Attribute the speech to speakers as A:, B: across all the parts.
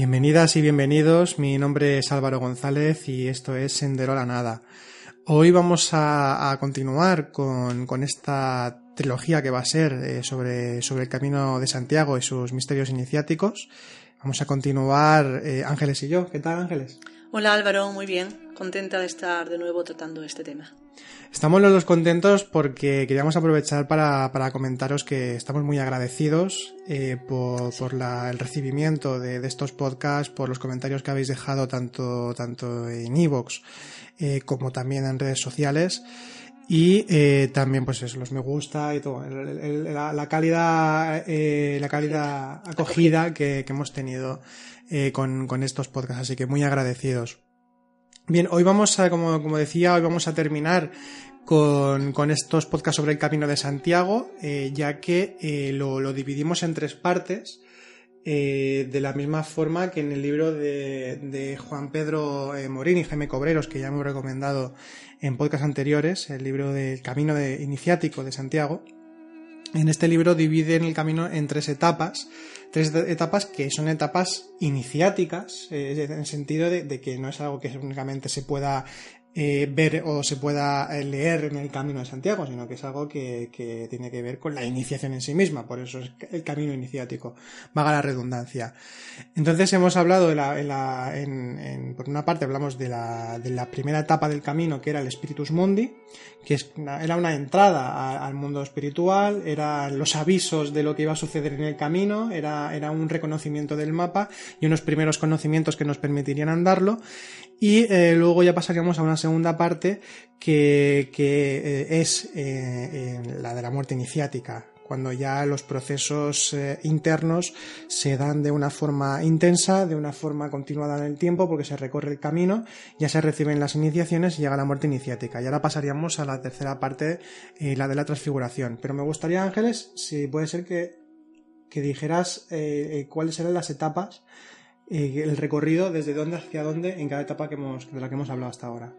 A: Bienvenidas y bienvenidos, mi nombre es Álvaro González y esto es Sendero a la Nada. Hoy vamos a, continuar con, esta trilogía que va a ser eh, sobre, sobre el Camino de Santiago y sus misterios iniciáticos. Vamos a continuar eh, Ángeles y yo. ¿Qué tal Ángeles?
B: Hola Álvaro, muy bien. Contenta de estar de nuevo tratando este tema.
A: Estamos los dos contentos porque queríamos aprovechar para, comentaros que estamos muy agradecidos eh, por, el recibimiento de, estos podcasts, por los comentarios que habéis dejado tanto, tanto en iVoox eh, como también en redes sociales. Y eh, también, pues eso, los me gusta y todo. la, calidad, la calidad acogida que, hemos tenido con, con estos podcasts. Así que muy agradecidos. Bien, hoy vamos a, como, como decía, hoy vamos a terminar con, con, estos podcasts sobre el Camino de Santiago, eh, ya que eh, lo, lo, dividimos en tres partes, eh, de la misma forma que en el libro de, de Juan Pedro Morín y Jaime Cobreros, que ya hemos recomendado en podcasts anteriores, el libro del Camino de Iniciático de Santiago. En este libro dividen el camino en tres etapas, tres etapas que son etapas iniciáticas, eh, en el sentido de, que no es algo que únicamente se pueda eh, ver o se pueda eh, leer en el camino de Santiago, sino que es algo que, tiene que ver con la iniciación en sí misma, por eso es el camino iniciático, vaga la redundancia. Entonces hemos hablado la, en, por una parte hablamos de la, de la primera etapa del camino, que era el Spiritus Mundi, que era una entrada al mundo espiritual, eran los avisos de lo que iba a suceder en el camino, era, era un reconocimiento del mapa y unos primeros conocimientos que nos permitirían andarlo, y eh, luego ya pasaríamos a una segunda parte que, que eh, es eh, la de la muerte iniciática, cuando ya los procesos internos se dan de una forma intensa, de una forma continuada en el tiempo, porque se recorre el camino, ya se reciben las iniciaciones y llega la muerte iniciática. Y ahora pasaríamos a la tercera parte, la de la transfiguración. Pero me gustaría, Ángeles, si puede ser que, que dijeras cuáles eran las etapas eh, el recorrido desde dónde hacia dónde en cada etapa que hemos, de la que hemos hablado hasta ahora.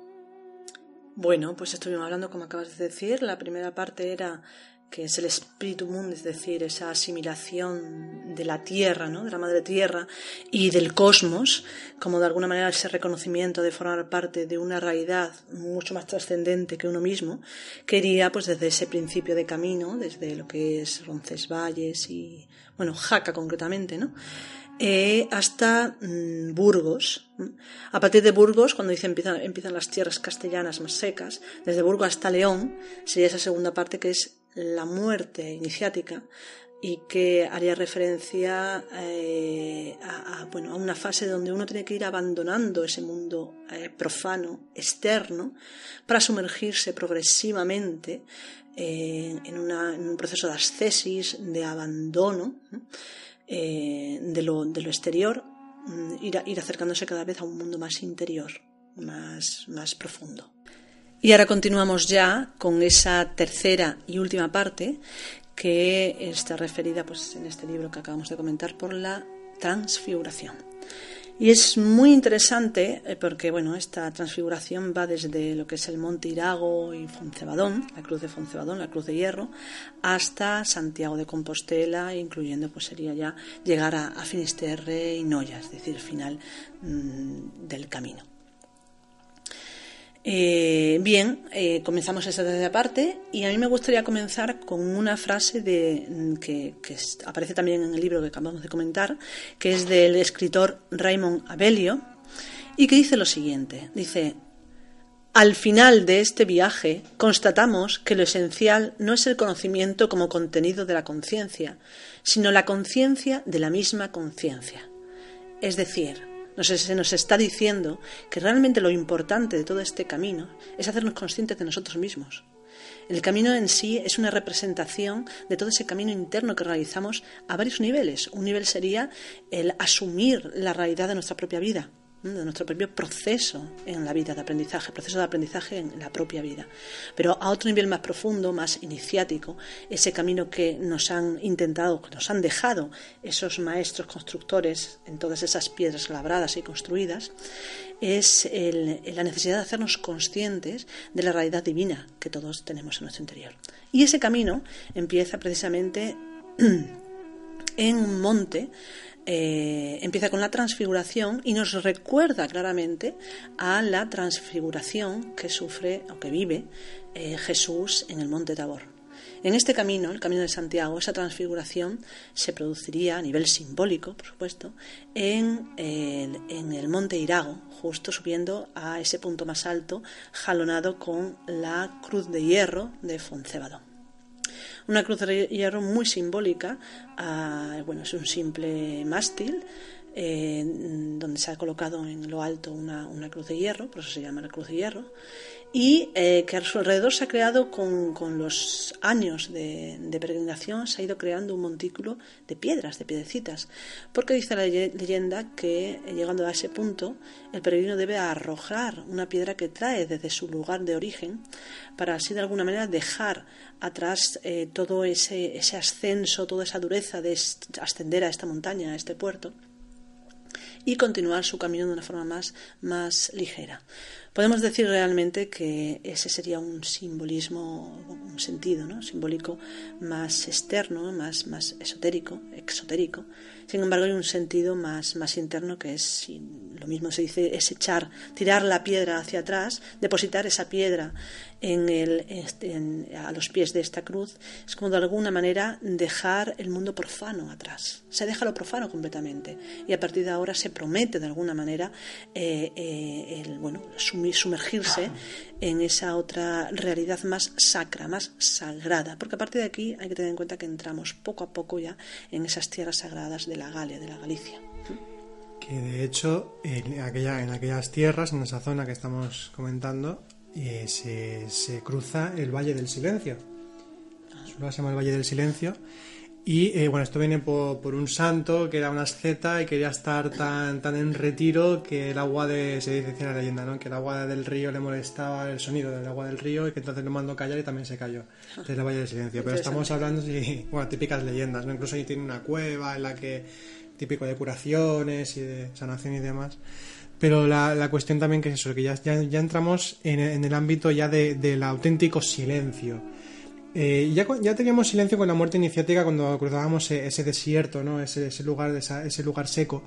B: Bueno, pues estuvimos hablando, como acabas de decir, la primera parte era que es el espíritu mundo, es decir, esa asimilación de la tierra, ¿no? de la madre tierra y del cosmos, como de alguna manera ese reconocimiento de formar parte de una realidad mucho más trascendente que uno mismo, quería pues desde ese principio de camino, desde lo que es Roncesvalles y, bueno, Jaca concretamente, ¿no? Eh, hasta mm, Burgos. A partir de Burgos, cuando dice empiezan, las tierras castellanas más secas, desde Burgos hasta León, sería esa segunda parte que es la muerte iniciática y que haría referencia eh, a, bueno, a una fase donde uno tiene que ir abandonando ese mundo eh, profano, externo, para sumergirse progresivamente en, en, un proceso de ascesis, de abandono. Eh, de, lo, de, lo, exterior, mm, ir, ir, acercándose cada vez a un mundo más interior, más, más profundo. Y ahora continuamos ya con esa tercera y última parte que está referida pues, en este libro que acabamos de comentar por la transfiguración. Y es muy interesante eh, porque bueno, esta transfiguración va desde lo que es el Monte Irago y Foncebadón, la cruz de Foncebadón, la cruz de hierro, hasta Santiago de Compostela, incluyendo pues sería ya llegar a, Finisterre y Noya, es decir, final mm, del camino. Eh, bien, eh, comenzamos esta tercera parte y a mí me gustaría comenzar con una frase de, mm, que, aparece también en el libro que acabamos de comentar, que es del escritor Raymond Abelio y que dice lo siguiente. Dice, al final de este viaje constatamos que lo esencial no es el conocimiento como contenido de la conciencia, sino la conciencia de la misma conciencia. Es decir, se nos está diciendo que realmente lo importante de todo este camino es hacernos conscientes de nosotros mismos. El camino en sí es una representación de todo ese camino interno que realizamos a varios niveles. Un nivel sería el asumir la realidad de nuestra propia vida, de nuestro propio proceso en la vida de aprendizaje, proceso de aprendizaje en la propia vida. Pero a otro nivel más profundo, más iniciático, ese camino que nos han intentado, que nos han dejado esos maestros constructores en todas esas piedras labradas y construidas, es la necesidad de hacernos conscientes de la realidad divina que todos tenemos en nuestro interior. Y ese camino empieza precisamente en un monte eh, empieza con la transfiguración y nos recuerda claramente a la transfiguración que sufre o que vive eh, Jesús en el monte Tabor. En este camino, el camino de Santiago, esa transfiguración se produciría a nivel simbólico, por supuesto, en el, en el monte Irago, justo subiendo a ese punto más alto, jalonado con la cruz de hierro de Foncébado. Una cruz de hierro muy simbólica, ah, bueno, es un simple mástil eh, donde se ha colocado en lo alto una, una, cruz de hierro, por eso se llama la cruz de hierro, y eh, que a su alrededor se ha creado con, con los años de, de, peregrinación, se ha ido creando un montículo de piedras, de piedecitas, porque dice la leyenda que eh, llegando a ese punto el peregrino debe arrojar una piedra que trae desde su lugar de origen para así de alguna manera dejar atrás eh, todo ese, ese ascenso, toda esa dureza de ascender a esta montaña, a este puerto y continuar su camino de una forma más, más ligera. Podemos decir realmente que ese sería un simbolismo, un sentido ¿no? simbólico más externo, más, más esotérico, exotérico. Sin embargo, hay un sentido más, más interno que es, lo mismo se dice, es echar, tirar la piedra hacia atrás, depositar esa piedra en el, este, a los pies de esta cruz, es como de alguna manera dejar el mundo profano atrás. Se deja lo profano completamente y a partir de ahora se promete de alguna manera eh, eh, el, bueno, sumergirse en esa otra realidad más sacra, más sagrada, porque a partir de aquí hay que tener en cuenta que entramos poco a poco ya en esas tierras sagradas de la Galia, de la Galicia.
A: Que de hecho en, aquella, en aquellas tierras, en esa zona que estamos comentando, eh, se, se, cruza el Valle del Silencio. se llama el Valle del Silencio y eh, bueno, esto viene por, un santo que era una asceta y quería estar tan, tan en retiro que el agua de, se dice en la leyenda, ¿no? que el agua del río le molestaba el sonido del agua del río y que entonces lo mandó callar y también se cayó desde el Valle del Silencio. Pero estamos hablando, de bueno, típicas leyendas, ¿no? incluso ahí tiene una cueva en la que, típico de curaciones y de sanación y demás. Pero la, la cuestión también que es eso, que ya, ya, ya entramos en, en, el ámbito ya de, del auténtico silencio eh, ya, ya, teníamos silencio con la muerte iniciática cuando cruzábamos e, ese, desierto, ¿no? ese, ese lugar, ese lugar seco.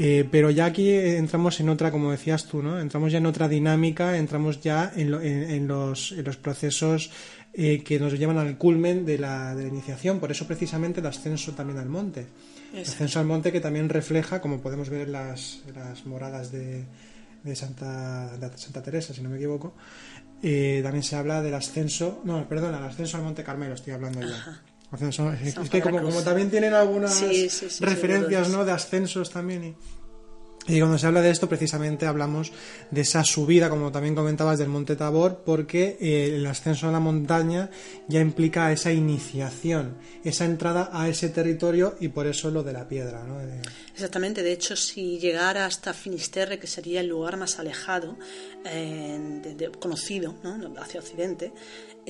A: Eh, pero ya aquí entramos en otra, como decías tú, ¿no? entramos ya en otra dinámica, entramos ya en, en, los, en los, procesos eh, que nos llevan al culmen de la, de la, iniciación. Por eso precisamente el ascenso también al monte. El ascenso al monte que también refleja, como podemos ver en las, las moradas de, de Santa, de Santa Teresa, si no me equivoco, eh, también se habla del ascenso, no, perdón, el ascenso al Monte Carmelo, estoy hablando ya. Ascenso, es, que como, como, también tienen algunas referencias ¿no? de ascensos también. Y, y cuando se habla de esto, precisamente hablamos de esa subida, como también comentabas, del Monte Tabor, porque eh, el ascenso a la montaña ya implica esa iniciación, esa entrada a ese territorio y por eso lo de la piedra. ¿no?
B: Exactamente, de hecho, si llegara hasta Finisterre, que sería el lugar más alejado, eh, conocido ¿no? hacia Occidente,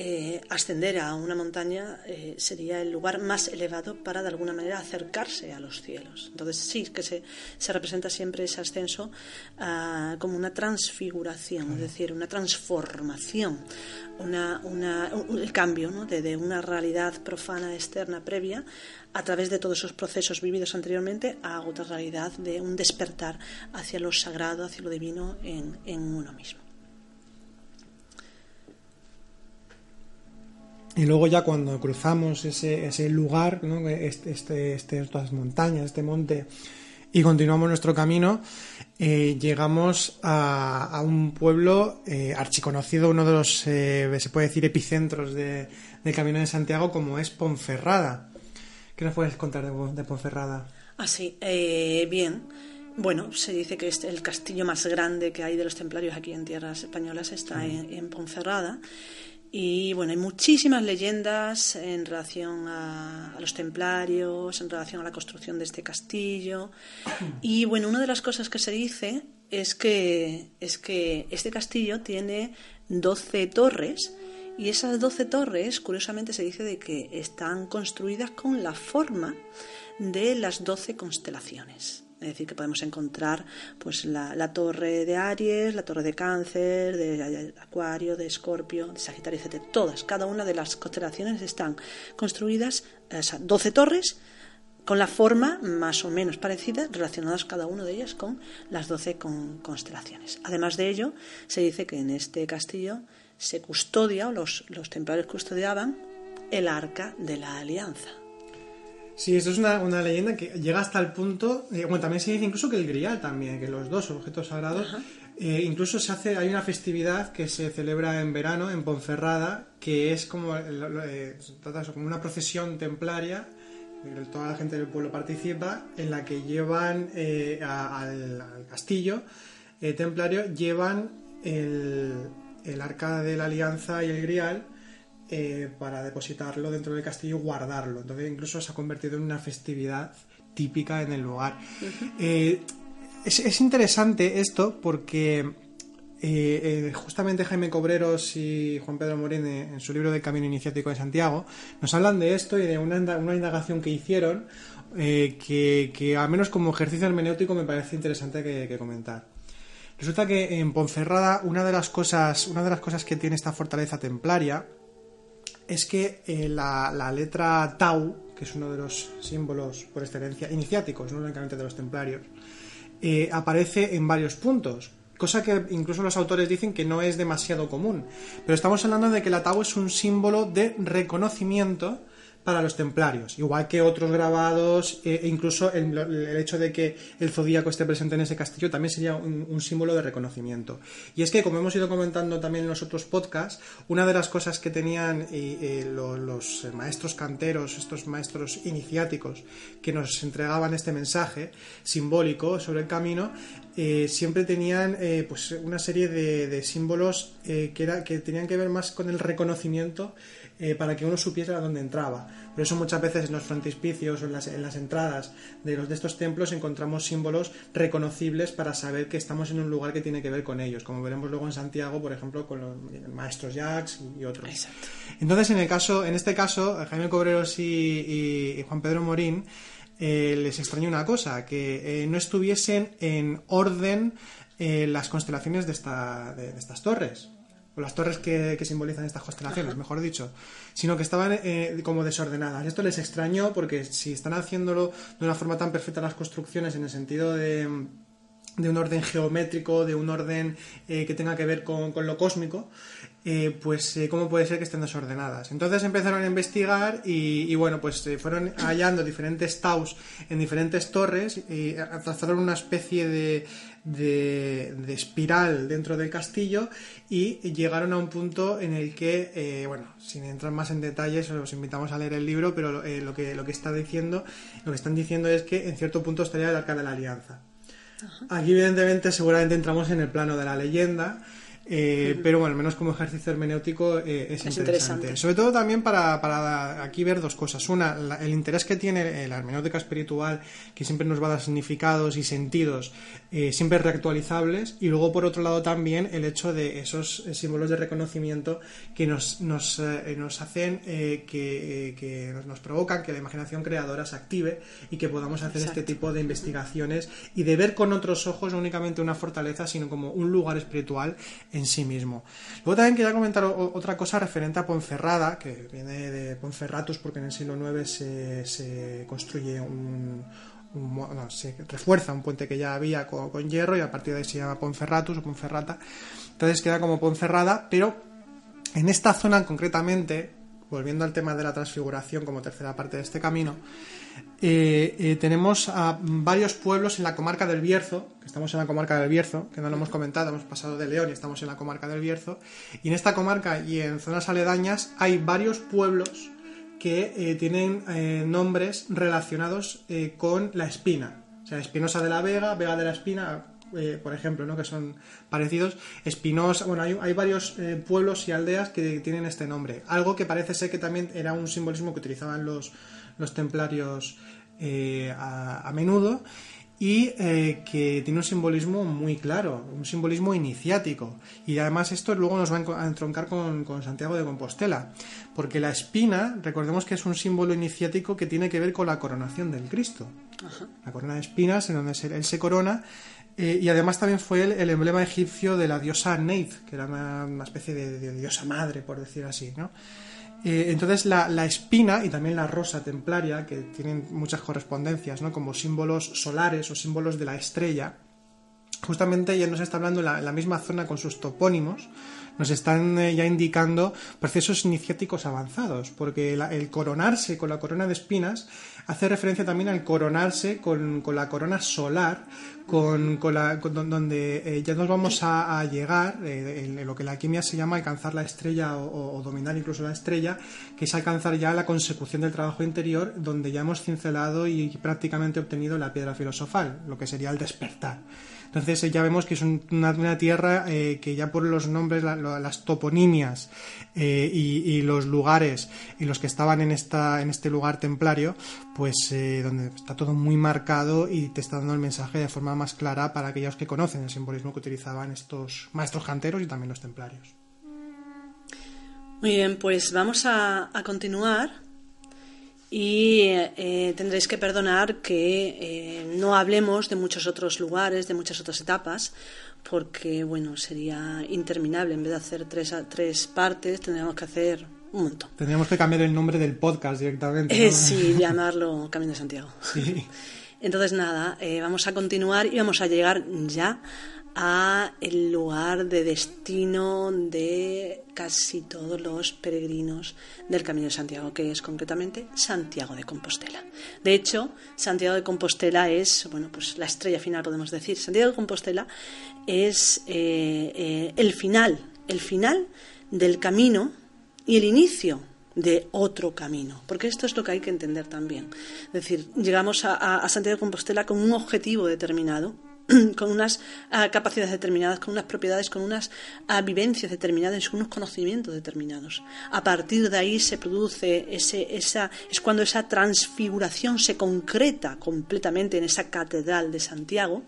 B: eh, ascender a una montaña eh, sería el lugar más elevado para de alguna manera acercarse a los cielos. Entonces sí que se, se representa siempre ese ascenso uh, como una transfiguración, es decir, una transformación, una, una, un, el cambio ¿no? de, de, una realidad profana externa previa a través de todos esos procesos vividos anteriormente a otra realidad de un despertar hacia lo sagrado, hacia lo divino en, en uno mismo.
A: Y luego ya cuando cruzamos ese, ese lugar, ¿no? este, este, este, estas montañas, este monte, y continuamos nuestro camino, eh, llegamos a, a, un pueblo eh, archiconocido, uno de los, eh, se puede decir, epicentros de, del Camino de Santiago, como es Ponferrada. ¿Qué nos puedes contar de, de Ponferrada?
B: Ah, sí, eh, bien. bueno, se dice que es el castillo más grande que hay de los templarios aquí en tierras españolas está en, Ponferrada. Y bueno, hay muchísimas leyendas en relación a, los templarios, en relación a la construcción de este castillo. Y bueno, una de las cosas que se dice es que, es que este castillo tiene 12 torres y esas 12 torres, curiosamente, se dice de que están construidas con la forma de las 12 constelaciones. Es decir, que podemos encontrar pues la, torre de Aries, la torre de Cáncer, de Acuario, de Escorpio, de Sagitario, etc. Todas, cada una de las constelaciones están construidas, sea, 12 torres, con la forma más o menos parecida, relacionadas cada una de ellas con las 12 constelaciones. Además de ello, se dice que en este castillo se custodia, o los, los templarios custodiaban, el arca de la alianza.
A: Sí, esto es una, leyenda que llega hasta el punto, eh, bueno, también se dice incluso que el grial también, que los dos objetos sagrados, eh, incluso se hace, hay una festividad que se celebra en verano en Ponferrada, que es como, eh, como una procesión templaria, toda la gente del pueblo participa, en la que llevan al, castillo templario, llevan el, el arca de la alianza y el grial, eh, para depositarlo dentro del castillo y guardarlo. Entonces incluso se ha convertido en una festividad típica en el lugar. Eh, es, interesante esto porque eh, justamente Jaime Cobreros y Juan Pedro Morín en su libro de Camino Iniciático de Santiago nos hablan de esto y de una, indagación que hicieron que, que, al menos como ejercicio hermenéutico me parece interesante que, comentar. Resulta que en Ponferrada una de las cosas, una de las cosas que tiene esta fortaleza templaria es que eh, la, letra Tau, que es uno de los símbolos por excelencia iniciáticos, no únicamente de los templarios, eh, aparece en varios puntos, cosa que incluso los autores dicen que no es demasiado común. Pero estamos hablando de que la Tau es un símbolo de reconocimiento para los templarios, igual que otros grabados, e incluso el, hecho de que el zodíaco esté presente en ese castillo también sería un, símbolo de reconocimiento. Y es que, como hemos ido comentando también en los otros podcasts, una de las cosas que tenían los, maestros canteros, estos maestros iniciáticos, que nos entregaban este mensaje simbólico sobre el camino, eh, siempre tenían eh, pues una serie de, símbolos que, era, que tenían que ver más con el reconocimiento eh, para que uno supiese a dónde entraba. Por eso muchas veces en los frontispicios o en las, en las entradas de, los, de estos templos encontramos símbolos reconocibles para saber que estamos en un lugar que tiene que ver con ellos, como veremos luego en Santiago, por ejemplo, con los maestros Jacques y, otros.
B: Exacto.
A: Entonces, en, el caso, en este caso, Jaime Cobreros y, Juan Pedro Morín eh, les extrañó una cosa, que eh, no estuviesen en orden las constelaciones de, esta, de estas torres las torres que, simbolizan estas constelaciones, mejor dicho, sino que estaban eh, como desordenadas. Esto les extrañó porque si están haciéndolo de una forma tan perfecta las construcciones en el sentido de, un orden geométrico, de un orden eh, que tenga que ver con, lo cósmico, eh, pues cómo puede ser que estén desordenadas. Entonces empezaron a investigar y, bueno, pues fueron hallando diferentes taus en diferentes torres y trazaron una especie de, de, espiral dentro del castillo y llegaron a un punto en el que, eh, bueno, sin entrar más en detalles, os invitamos a leer el libro, pero eh, lo, que, lo que está diciendo, lo que están diciendo es que en cierto punto estaría el arca de la alianza. Aquí, evidentemente, seguramente entramos en el plano de la leyenda eh, pero bueno, al menos como ejercicio hermenéutico eh, es, interesante. Sobre todo también para, aquí ver dos cosas. Una, el interés que tiene la hermenéutica espiritual, que siempre nos va a dar significados y sentidos eh, siempre reactualizables. Y luego, por otro lado, también el hecho de esos símbolos de reconocimiento que nos, nos, nos hacen, que, nos, provocan que la imaginación creadora se active y que podamos hacer este tipo de investigaciones y de ver con otros ojos no únicamente una fortaleza, sino como un lugar espiritual en sí mismo. Luego también quería comentar otra cosa referente a Ponferrada, que viene de Ponferratus porque en el siglo IX se, construye un, se refuerza un puente que ya había con, hierro y a partir de ahí se llama Ponferratus o Ponferrata. Entonces queda como Ponferrada, pero en esta zona concretamente, volviendo al tema de la transfiguración como tercera parte de este camino, eh, eh, tenemos a varios pueblos en la comarca del Bierzo, que estamos en la comarca del Bierzo, que no lo hemos comentado, hemos pasado de León y estamos en la comarca del Bierzo, y en esta comarca y en zonas aledañas hay varios pueblos que eh, tienen nombres relacionados con la espina. sea, Espinosa de la Vega, Vega de la Espina, eh, por ejemplo, ¿no? que son parecidos. Espinosa, bueno, hay, hay varios eh, pueblos y aldeas que tienen este nombre. Algo que parece ser que también era un simbolismo que utilizaban los, los templarios eh, a, a menudo y que tiene un simbolismo muy claro, un simbolismo iniciático. Y además esto luego nos va a entroncar con, con, Santiago de Compostela, porque la espina, recordemos que es un símbolo iniciático que tiene que ver con la coronación del Cristo. Ajá. La corona de espinas en donde él se corona. Eh, y además también fue el, el, emblema egipcio de la diosa Neith, que era una, especie de, diosa madre, por decir así, ¿no? Eh, entonces la, la, espina y también la rosa templaria, que tienen muchas correspondencias, ¿no? como símbolos solares o símbolos de la estrella, justamente ya nos está hablando en la, la misma zona con sus topónimos, nos están eh, ya indicando procesos iniciáticos avanzados, porque el coronarse con la corona de espinas hace referencia también al coronarse con, con la corona solar, con, con, la, con donde eh, ya nos vamos a, llegar, eh, en, lo que la química se llama alcanzar la estrella o, o, dominar incluso la estrella, que es alcanzar ya la consecución del trabajo interior, donde ya hemos cincelado y prácticamente obtenido la piedra filosofal, lo que sería el despertar. Entonces eh, ya vemos que es una, tierra eh, que ya por los nombres, la, las toponimias eh, y, los lugares y los que estaban en, esta, en este lugar templario, pues donde está todo muy marcado y te está dando el mensaje de forma más clara para aquellos que conocen el simbolismo que utilizaban estos maestros canteros y también los templarios.
B: Muy bien, pues vamos a continuar y eh, tendréis que perdonar que eh, no hablemos de muchos otros lugares, de muchas otras etapas, porque bueno, sería interminable. En vez de hacer tres, tres partes, tendríamos que hacer un montón.
A: Tendríamos que cambiar el nombre del podcast directamente.
B: ¿no? Eh, sí, llamarlo Camino de Santiago.
A: Sí.
B: Entonces nada, eh, vamos a continuar y vamos a llegar ya a el lugar de destino de casi todos los peregrinos del Camino de Santiago, que es concretamente Santiago de Compostela. De hecho, Santiago de Compostela es, bueno, pues la estrella final, podemos decir. Santiago de Compostela es eh, eh, el final, el final del camino y el inicio de otro camino, porque esto es lo que hay que entender también. Es decir, llegamos a, Santiago de Compostela con un objetivo determinado, con unas uh, capacidades determinadas, con unas propiedades, con unas uh, vivencias determinadas, con unos conocimientos determinados. A partir de ahí se produce ese, esa, es cuando esa transfiguración se concreta completamente en esa catedral de Santiago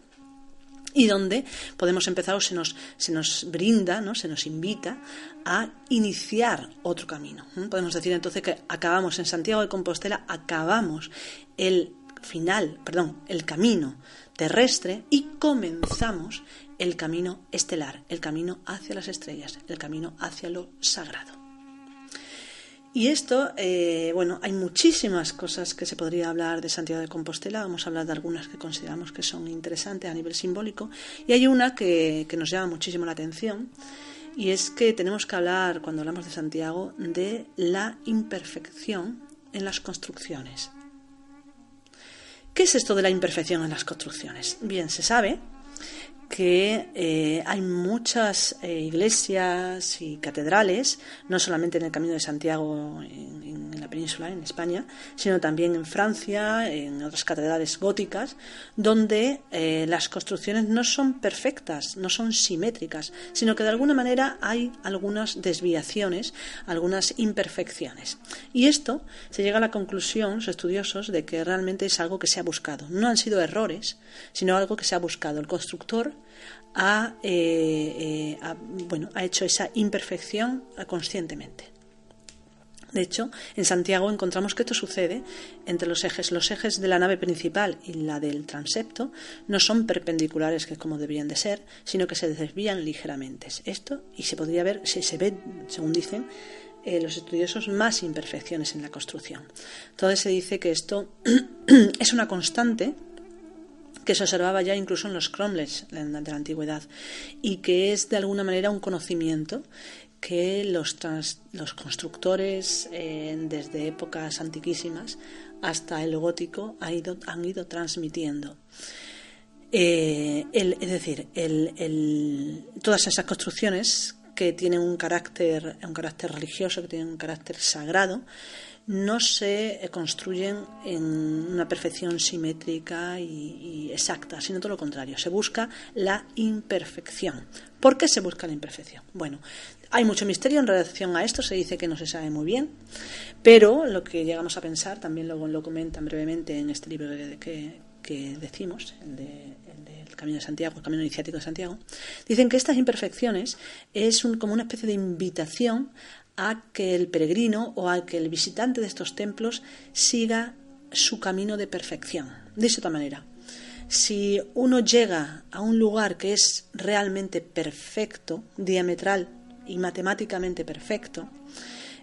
B: y donde podemos empezar o se nos, se nos brinda, ¿no? se nos invita a iniciar otro camino. ¿Mm? Podemos decir entonces que acabamos en Santiago de Compostela, acabamos el final, perdón, el camino terrestre y comenzamos el camino estelar, el camino hacia las estrellas, el camino hacia lo sagrado. Y esto, eh, bueno, hay muchísimas cosas que se podría hablar de Santiago de Compostela, vamos a hablar de algunas que consideramos que son interesantes a nivel simbólico, y hay una que, que nos llama muchísimo la atención, y es que tenemos que hablar, cuando hablamos de Santiago, de la imperfección en las construcciones. ¿Qué es esto de la imperfección en las construcciones? Bien, se sabe que eh, hay muchas eh, iglesias y catedrales, no solamente en el Camino de Santiago en, la península, en España, sino también en Francia, en otras catedrales góticas, donde eh, las construcciones no son perfectas, no son simétricas, sino que de alguna manera hay algunas desviaciones, algunas imperfecciones. Y esto se llega a la conclusión, los estudiosos, de que realmente es algo que se ha buscado. No han sido errores, sino algo que se ha buscado. El constructor ha, eh, eh, ha, bueno, ha hecho esa imperfección conscientemente. De hecho, en Santiago encontramos que esto sucede entre los ejes. Los ejes de la nave principal y la del transepto no son perpendiculares, que es como deberían de ser, sino que se desvían ligeramente. Esto, y se podría ver, si se ve, según dicen, eh, los estudiosos, más imperfecciones en la construcción. Entonces se dice que esto es una constante que se observaba ya incluso en los cromlechs de la antigüedad y que es de alguna manera un conocimiento que los, trans, los constructores eh, desde épocas antiquísimas hasta el gótico han ido transmitiendo. Eh, el, es decir, el, todas esas construcciones que tienen un carácter, un carácter religioso, que tienen un carácter sagrado, no se construyen en una perfección simétrica y, exacta, sino todo lo contrario. Se busca la imperfección. ¿Por qué se busca la imperfección? Bueno, hay mucho misterio en relación a esto, se dice que no se sabe muy bien, pero lo que llegamos a pensar, también lo, lo comentan brevemente en este libro que, que decimos, el, de, del Camino de Santiago, el Camino Iniciático de Santiago, dicen que estas imperfecciones es como una especie de invitación a que el peregrino o a que el visitante de estos templos siga su camino de perfección. De esta manera, si uno llega a un lugar que es realmente perfecto, diametral y matemáticamente perfecto,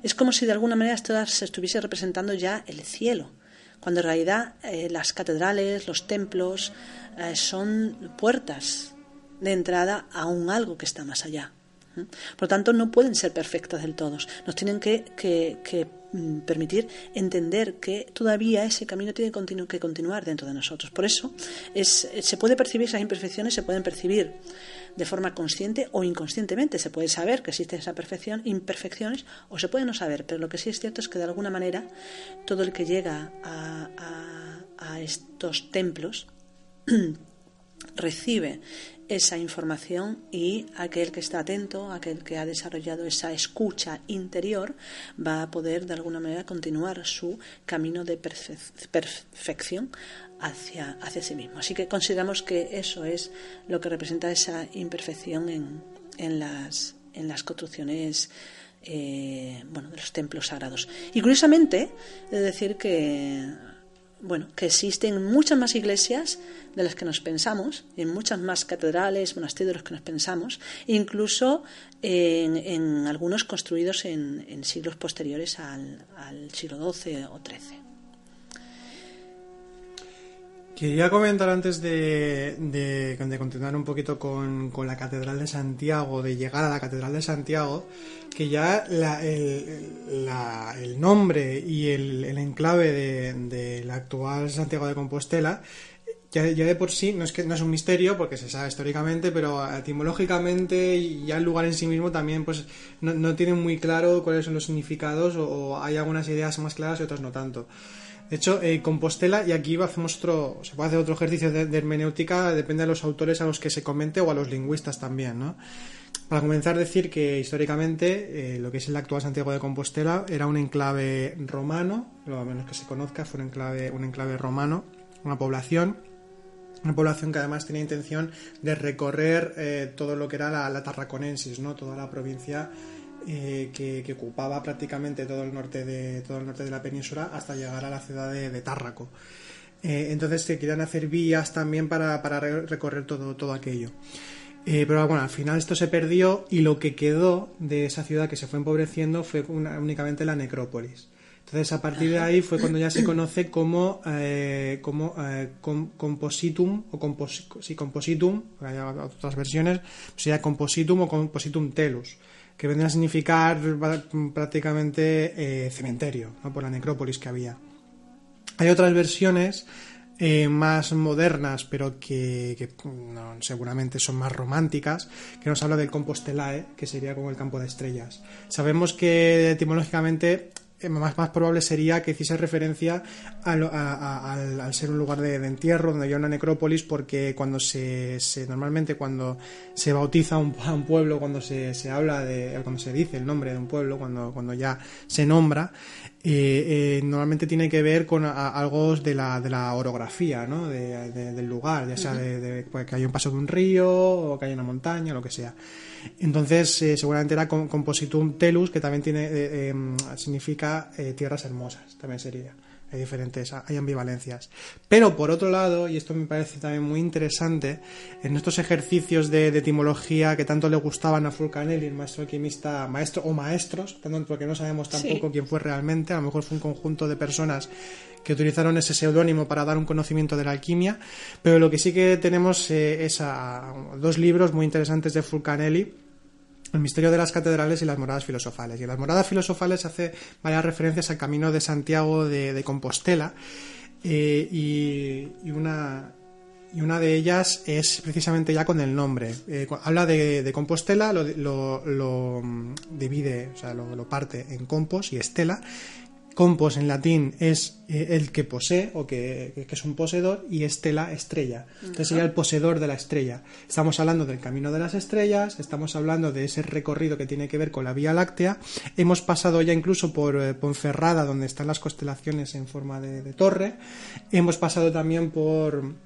B: es como si de alguna manera se estuviese representando ya el cielo, cuando en realidad eh, las catedrales, los templos, eh, son puertas de entrada a un algo que está más allá. Por lo tanto, no pueden ser perfectas del todo. Nos tienen que, mm, permitir entender que todavía ese camino tiene que continuar dentro de nosotros. Por eso se puede percibir esas imperfecciones, se pueden percibir de forma consciente o inconscientemente. Se puede saber que existen esas perfección, imperfecciones o se puede no saber, pero lo que sí es cierto es que de alguna manera todo el que llega a, a estos templos recibe esa información y aquel que está atento, aquel que ha desarrollado esa escucha interior, va a poder de alguna manera continuar su camino de perfección hacia, hacia sí mismo. Así que consideramos que eso es lo que representa esa imperfección en, en, las, en las construcciones eh, bueno, de los templos sagrados. Y curiosamente, de decir que bueno, que existen muchas más iglesias de las que nos pensamos, en muchas más catedrales, monasterios de los que nos pensamos, incluso en, algunos construidos en, siglos posteriores al, siglo XII o XIII.
A: Quería comentar antes de, de, continuar un poquito con, la Catedral de Santiago, de llegar a la Catedral de Santiago, que ya el, nombre y el, enclave de, la actual Santiago de Compostela ya, de por sí no es que no es un misterio porque se sabe históricamente pero etimológicamente y ya el lugar en sí mismo también pues no, no tienen muy claro cuáles son los significados o hay algunas ideas más claras y otras no tanto de hecho, eh, Compostela, y aquí hacemos otro, se puede hacer otro ejercicio de, hermenéutica, depende de los autores a los que se comente o a los lingüistas también, ¿no? Para comenzar, decir que históricamente eh, lo que es el actual Santiago de Compostela era un enclave romano, lo menos que se conozca, fue un enclave, un enclave romano, una población, una población que además tenía intención de recorrer eh, todo lo que era la, la Tarraconensis, ¿no? toda la provincia eh, que, ocupaba prácticamente todo el norte de todo el norte de la península hasta llegar a la ciudad de, Tárraco. Eh, entonces se querían hacer vías también para, recorrer todo, todo aquello. Eh, pero bueno, al final esto se perdió y lo que quedó de esa ciudad que se fue empobreciendo fue únicamente la necrópolis. Entonces a partir de ahí fue cuando ya se conoce como, como compositum o compositum, hay otras versiones, sería compositum o compositum telus que vendría a significar prácticamente eh, cementerio, ¿no? por la necrópolis que había. Hay otras versiones eh, más modernas, pero que, seguramente son más románticas, que nos habla del Compostelae, que sería como el campo de estrellas. Sabemos que etimológicamente más, más probable sería que hiciese referencia al, ser un lugar de, entierro donde había una necrópolis porque cuando se, normalmente cuando se bautiza a un, pueblo cuando se, se, habla de cuando se dice el nombre de un pueblo cuando, cuando ya se nombra eh, eh, normalmente tiene que ver con algo de la, de la orografía ¿no? del lugar ya sea de, pues, que haya un paso de un río o que haya una montaña lo que sea entonces, eh, seguramente era Compositum Telus, que también tiene, eh, em, significa eh, tierras hermosas, también sería. Hay diferentes, hay ambivalencias. Pero por otro lado, y esto me parece también muy interesante, en estos ejercicios de, etimología que tanto le gustaban a Fulcanelli, el maestro alquimista, maestro o maestros, porque no sabemos tampoco quién fue realmente, a lo mejor fue un conjunto de personas que utilizaron ese seudónimo para dar un conocimiento de la alquimia, pero lo que sí que tenemos eh, es dos libros muy interesantes de Fulcanelli, el misterio de las catedrales y las moradas filosofales. Y las moradas filosofales hace varias referencias al camino de Santiago de, Compostela eh, y, una, y una de ellas es precisamente ya con el nombre. Eh, habla de, Compostela, lo, lo, mm, divide, o sea, lo, parte en compos y estela. Compos en latín es eh, el que posee o que, es un poseedor y estela estrella. Entonces sería el poseedor de la estrella. Estamos hablando del camino de las estrellas, estamos hablando de ese recorrido que tiene que ver con la Vía Láctea. Hemos pasado ya incluso por eh, Ponferrada, donde están las constelaciones en forma de torre. Hemos pasado también por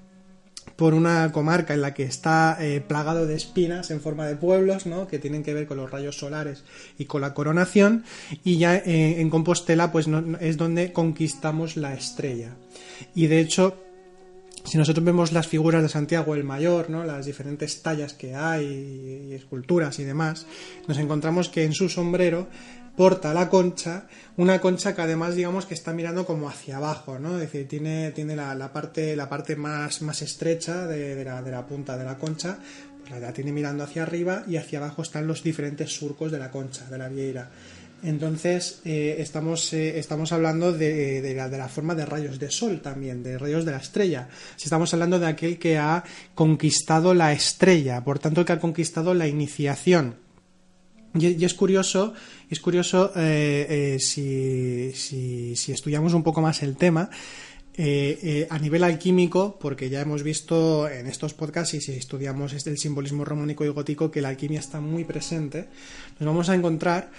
A: por una comarca en la que está eh, plagado de espinas en forma de pueblos, ¿no? que tienen que ver con los rayos solares y con la coronación, y ya eh, en Compostela pues es donde conquistamos la estrella. Y de hecho, si nosotros vemos las figuras de Santiago el Mayor, ¿no? las diferentes tallas que hay y esculturas y demás, nos encontramos que en su sombrero porta la concha, una concha que además digamos que está mirando como hacia abajo, ¿no? Es decir, tiene, tiene la, parte, la parte más, más estrecha de, la, punta de la concha, pues la tiene mirando hacia arriba y hacia abajo están los diferentes surcos de la concha, de la vieira. Entonces, eh, estamos, eh, estamos hablando de, de, la, forma de rayos de sol también, de rayos de la estrella. Si estamos hablando de aquel que ha conquistado la estrella, por tanto, que ha conquistado la iniciación. Y, es curioso, es curioso eh, si, si, estudiamos un poco más el tema, a nivel alquímico, porque ya hemos visto en estos podcasts y si estudiamos el simbolismo romónico y gótico que la alquimia está muy presente, nos vamos a encontrar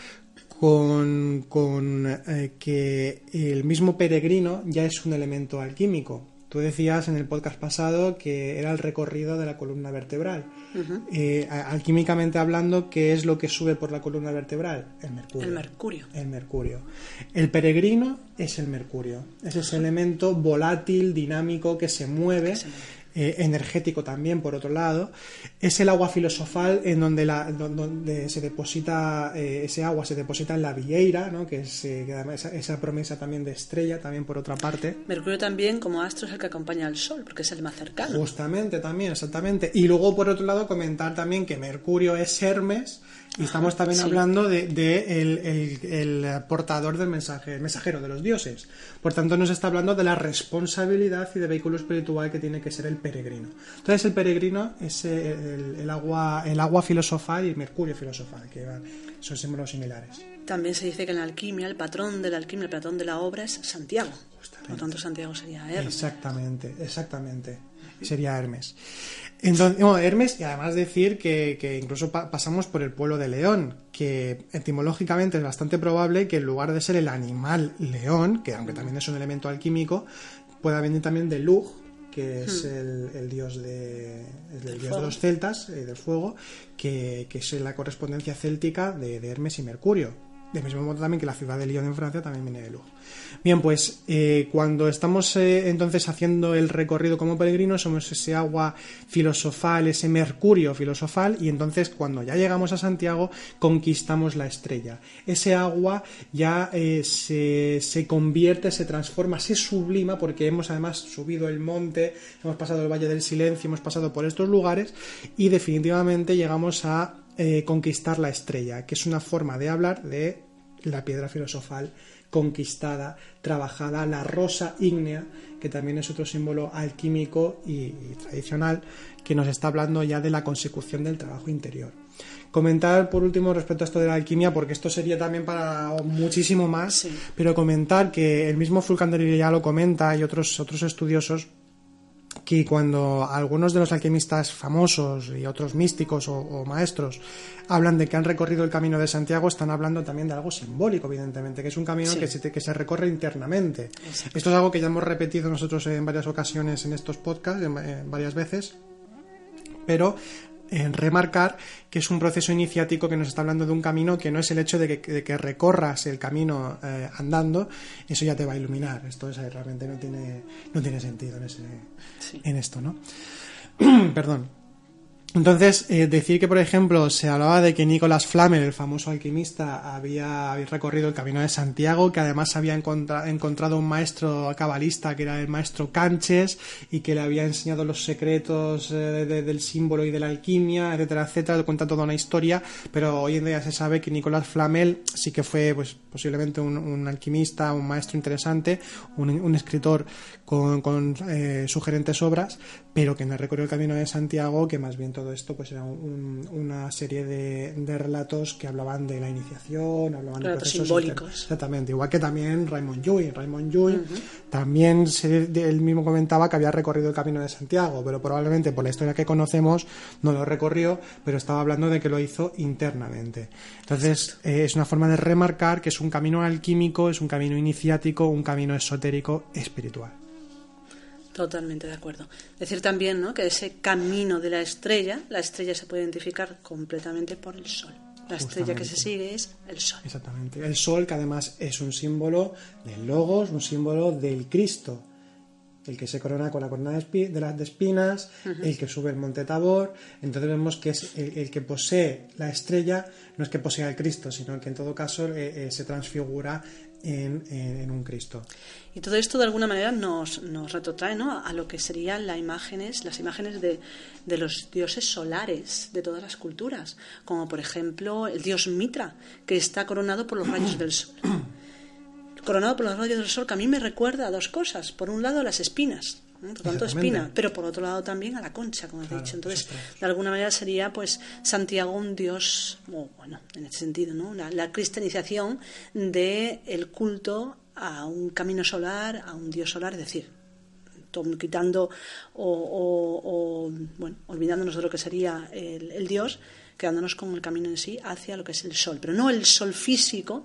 A: con, con que el mismo peregrino ya es un elemento alquímico. Tú decías en el podcast pasado que era el recorrido de la columna vertebral. Eh, alquímicamente hablando, ¿qué es lo que sube por la columna vertebral? El mercurio.
B: El mercurio.
A: El mercurio. El peregrino es el mercurio. Es ese elemento volátil, dinámico, que se mueve. Eh, energético también, por otro lado. Es el agua filosofal en donde, la, donde se deposita, eh, ese agua se deposita en la vieira, ¿no? que es eh, esa, promesa también de estrella, también por otra parte.
B: Mercurio también, como astro, es el que acompaña al Sol, porque es el más cercano.
A: Justamente, también, exactamente. Y luego, por otro lado, comentar también que Mercurio es Hermes, y estamos también hablando de, el, portador del mensaje, el mensajero de los dioses. Por tanto, nos está hablando de la responsabilidad y de vehículo espiritual que tiene que ser el peregrino. Entonces, el peregrino es el, agua, el agua filosofal y el mercurio filosofal, que son símbolos similares.
B: También se dice que en la alquimia, el patrón de la alquimia, el patrón de la obra es Santiago. Por lo tanto, Santiago sería Hermes.
A: Exactamente, exactamente. Sería Hermes. Entonces, Hermes, y además decir que, incluso pasamos por el pueblo de León, que etimológicamente es bastante probable que en lugar de ser el animal león, que aunque también es un elemento alquímico, pueda venir también de Lug, que es el, dios, de, el dios de los celtas, eh, del fuego, que, es la correspondencia céltica de Hermes y Mercurio de mismo modo también que la ciudad de Lyon en Francia también viene de Lugo. Bien, pues eh, cuando estamos eh, entonces haciendo el recorrido como peregrinos, somos ese agua filosofal, ese mercurio filosofal, y entonces cuando ya llegamos a Santiago, conquistamos la estrella. Ese agua ya eh, se, se convierte, se transforma, se sublima, porque hemos además subido el monte, hemos pasado el Valle del Silencio, hemos pasado por estos lugares, y definitivamente llegamos a conquistar la estrella, que es una forma de hablar de la piedra filosofal conquistada, trabajada, la rosa ígnea, que también es otro símbolo alquímico y, tradicional, que nos está hablando ya de la consecución del trabajo interior. Comentar por último respecto a esto de la alquimia, porque esto sería también para muchísimo más, pero comentar que el mismo Fulcanderillo ya lo comenta y otros, otros estudiosos que cuando algunos de los alquimistas famosos y otros místicos o, maestros hablan de que han recorrido el camino de Santiago, están hablando también de algo simbólico, evidentemente, que es un camino que, se, que se recorre internamente. Esto es algo que ya hemos repetido nosotros en varias ocasiones en estos podcasts, varias veces, pero en remarcar que es un proceso iniciático que nos está hablando de un camino que no es el hecho de que, recorras el camino eh, andando, eso ya te va a iluminar. Esto es, realmente no tiene, no tiene sentido en, ese, en esto, ¿no? Perdón. Entonces, eh, decir que, por ejemplo, se hablaba de que Nicolás Flamel, el famoso alquimista, había, recorrido el camino de Santiago, que además había encontrado un maestro cabalista, que era el maestro Canches, y que le había enseñado los secretos eh, del símbolo y de la alquimia, etcétera, etcétera. Cuenta toda una historia, pero hoy en día se sabe que Nicolás Flamel sí que fue, pues, posiblemente un, alquimista, un maestro interesante, un, escritor con, eh, sugerentes obras, pero que no recorrió el camino de Santiago, que más bien todo esto pues era una serie de, de, relatos que hablaban de la iniciación, hablaban
B: relatos simbólicos.
A: Exactamente, igual que también Raymond Llull. Raymond Llull también se, él mismo comentaba que había recorrido el camino de Santiago, pero probablemente por la historia que conocemos no lo recorrió, pero estaba hablando de que lo hizo internamente. Entonces, eh, es una forma de remarcar que es un camino alquímico, es un camino iniciático, un camino esotérico espiritual.
B: Totalmente de acuerdo. Decir también ¿no? que ese camino de la estrella, la estrella se puede identificar completamente por el sol. La estrella que se sigue es el sol.
A: Exactamente. El sol, que además es un símbolo del Logos, un símbolo del Cristo. El que se corona con la corona de, las de espinas, el que sube el monte Tabor. Entonces vemos que es el, que posee la estrella, no es que posea el Cristo, sino que en todo caso eh, eh, se transfigura en, un Cristo.
B: Y todo esto de alguna manera nos, nos retrotrae ¿no? a lo que serían las imágenes, las imágenes de, de, los dioses solares de todas las culturas, como por ejemplo el dios Mitra, que está coronado por los rayos del sol. Coronado por los rayos del sol, que a mí me recuerda a dos cosas. Por un lado, las espinas, por tanto espina, pero por otro lado también a la concha, como he dicho. Entonces, de alguna manera sería pues Santiago un dios, bueno, en ese sentido, ¿no? La, cristianización del el culto a un camino solar, a un dios solar, es decir, quitando o, bueno, olvidándonos de lo que sería el, el dios, quedándonos con el camino en sí hacia lo que es el sol, pero no el sol físico,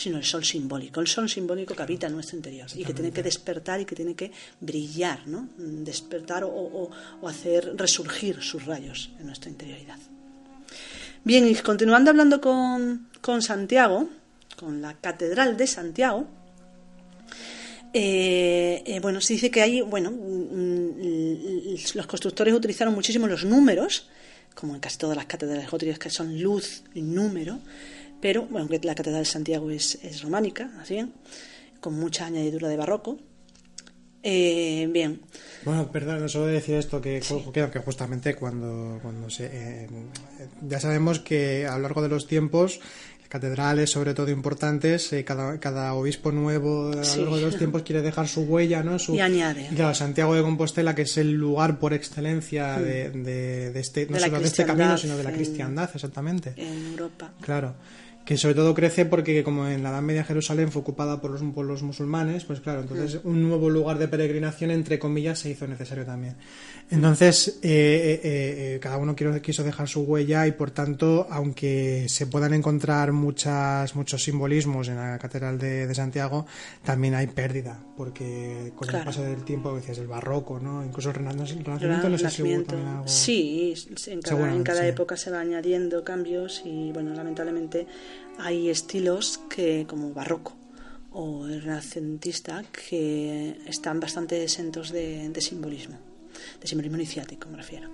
B: sino el sol simbólico, el sol simbólico que habita en nuestro interior y que tiene que despertar y que tiene que brillar, ¿no? despertar o, hacer resurgir sus rayos en nuestra interioridad. Bien, y continuando hablando con, Santiago, con la Catedral de Santiago, eh, eh, bueno, se dice que hay, bueno, mm, los constructores utilizaron muchísimo los números, como en casi todas las catedrales góticas que son luz y número, pero bueno, la Catedral de Santiago es, es románica, así, con mucha añadidura de barroco. Eh, bien.
A: Bueno, perdón, solo decir esto, que, que, justamente cuando, cuando se... Eh, ya sabemos que a lo largo de los tiempos catedrales, sobre todo importantes, eh, cada, cada, obispo nuevo a lo largo de los tiempos quiere dejar su huella, ¿no? Su,
B: y añade.
A: Claro, Santiago de Compostela, que es el lugar por excelencia hmm. de, de, este, no solo de este camino, sino de la cristiandad, exactamente.
B: En Europa.
A: Claro que sobre todo crece porque como en la Edad Media Jerusalén fue ocupada por los, por los musulmanes, pues claro, entonces mm. un nuevo lugar de peregrinación, entre comillas, se hizo necesario también. Entonces, eh, eh, eh, cada uno quiso dejar su huella y por tanto, aunque se puedan encontrar muchas, muchos simbolismos en la Catedral de, Santiago, también hay pérdida, porque con el paso del tiempo, decías, el barroco, ¿no? incluso el renacimiento, también algo...
B: Sí, en cada, en cada época se va añadiendo cambios y, bueno, lamentablemente hay estilos que como barroco o renacentista que están bastante exentos de simbolismo de simbolismo iniciático me refiero.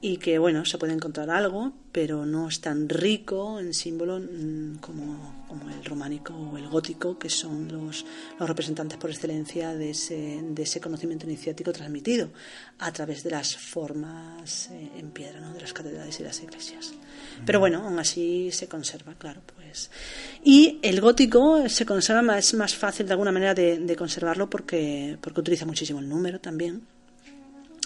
B: Y que, bueno, se puede encontrar algo, pero no es tan rico en símbolo mm, como, como, el románico o el gótico, que son los, los representantes por excelencia de ese, de ese conocimiento iniciático transmitido a través de las formas eh, en piedra, ¿no? de las catedrales y las iglesias. Pero bueno, aún así se conserva, claro, pues. Y el gótico se conserva, es más fácil de alguna manera de, de conservarlo porque, porque utiliza muchísimo el número también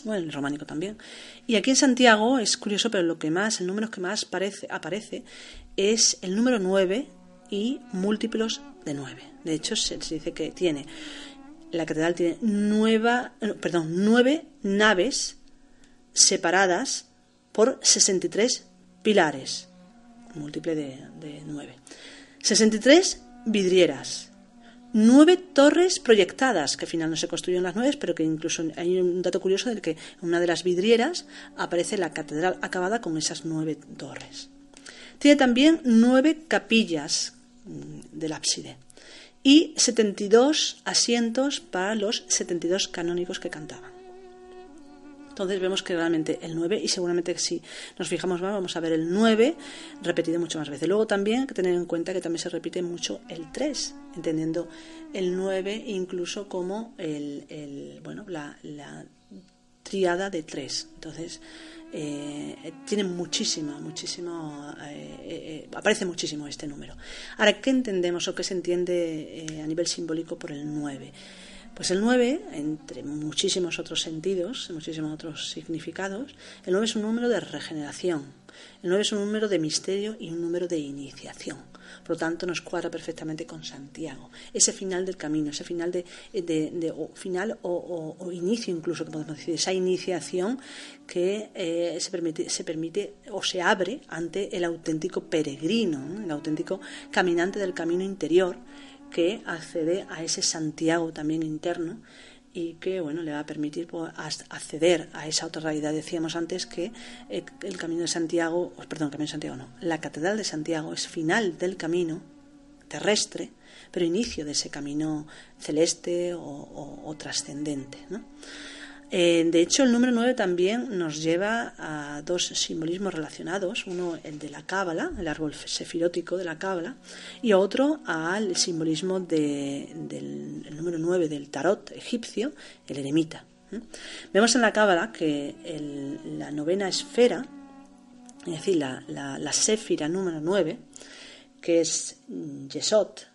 B: bueno, el románico también. Y aquí en Santiago es curioso, pero lo que más, el número que más aparece es el número 9 y múltiplos de 9. De hecho, se, dice que tiene, la catedral tiene nueva, perdón, nueve naves separadas por 63 pilares, múltiple de, de 9. 63 vidrieras, nueve torres proyectadas, que al final no se construyeron las nueve, pero que incluso hay un dato curioso del que en una de las vidrieras aparece la catedral acabada con esas nueve torres. Tiene también nueve capillas mm, del ábside y 72 asientos para los 72 canónicos que cantaban. Entonces vemos que realmente el 9, y seguramente si nos fijamos más, vamos a ver el 9 repetido mucho más veces. Luego también hay que tener en cuenta que también se repite mucho el 3, entendiendo el 9 incluso como el, bueno, la, triada de 3. Entonces, eh, tiene muchísima, muchísimo, eh, eh, aparece muchísimo este número. Ahora, ¿qué entendemos o qué se entiende a nivel simbólico por el 9? Pues el 9, entre muchísimos otros sentidos, muchísimos otros significados, el 9 es un número de regeneración, el 9 es un número de misterio y un número de iniciación. Por lo tanto, nos cuadra perfectamente con Santiago. Ese final del camino, ese final de, final o, inicio incluso, que podemos decir, esa iniciación que eh, se, permite, se permite o se abre ante el auténtico peregrino, el auténtico caminante del camino interior que accede a ese Santiago también interno y que bueno le va a permitir pues, acceder a esa otra realidad. Decíamos antes que eh, el camino de Santiago, perdón, el camino de Santiago no, la catedral de Santiago es final del camino terrestre, pero inicio de ese camino celeste o, trascendente. Eh, de hecho, el número 9 también nos lleva a dos simbolismos relacionados, uno el de la cábala, el árbol sefirótico de la cábala, y otro al simbolismo del número 9 del tarot egipcio, el eremita. Vemos en la cábala que la novena esfera, es decir, la, la, séfira número 9, que es Yesod,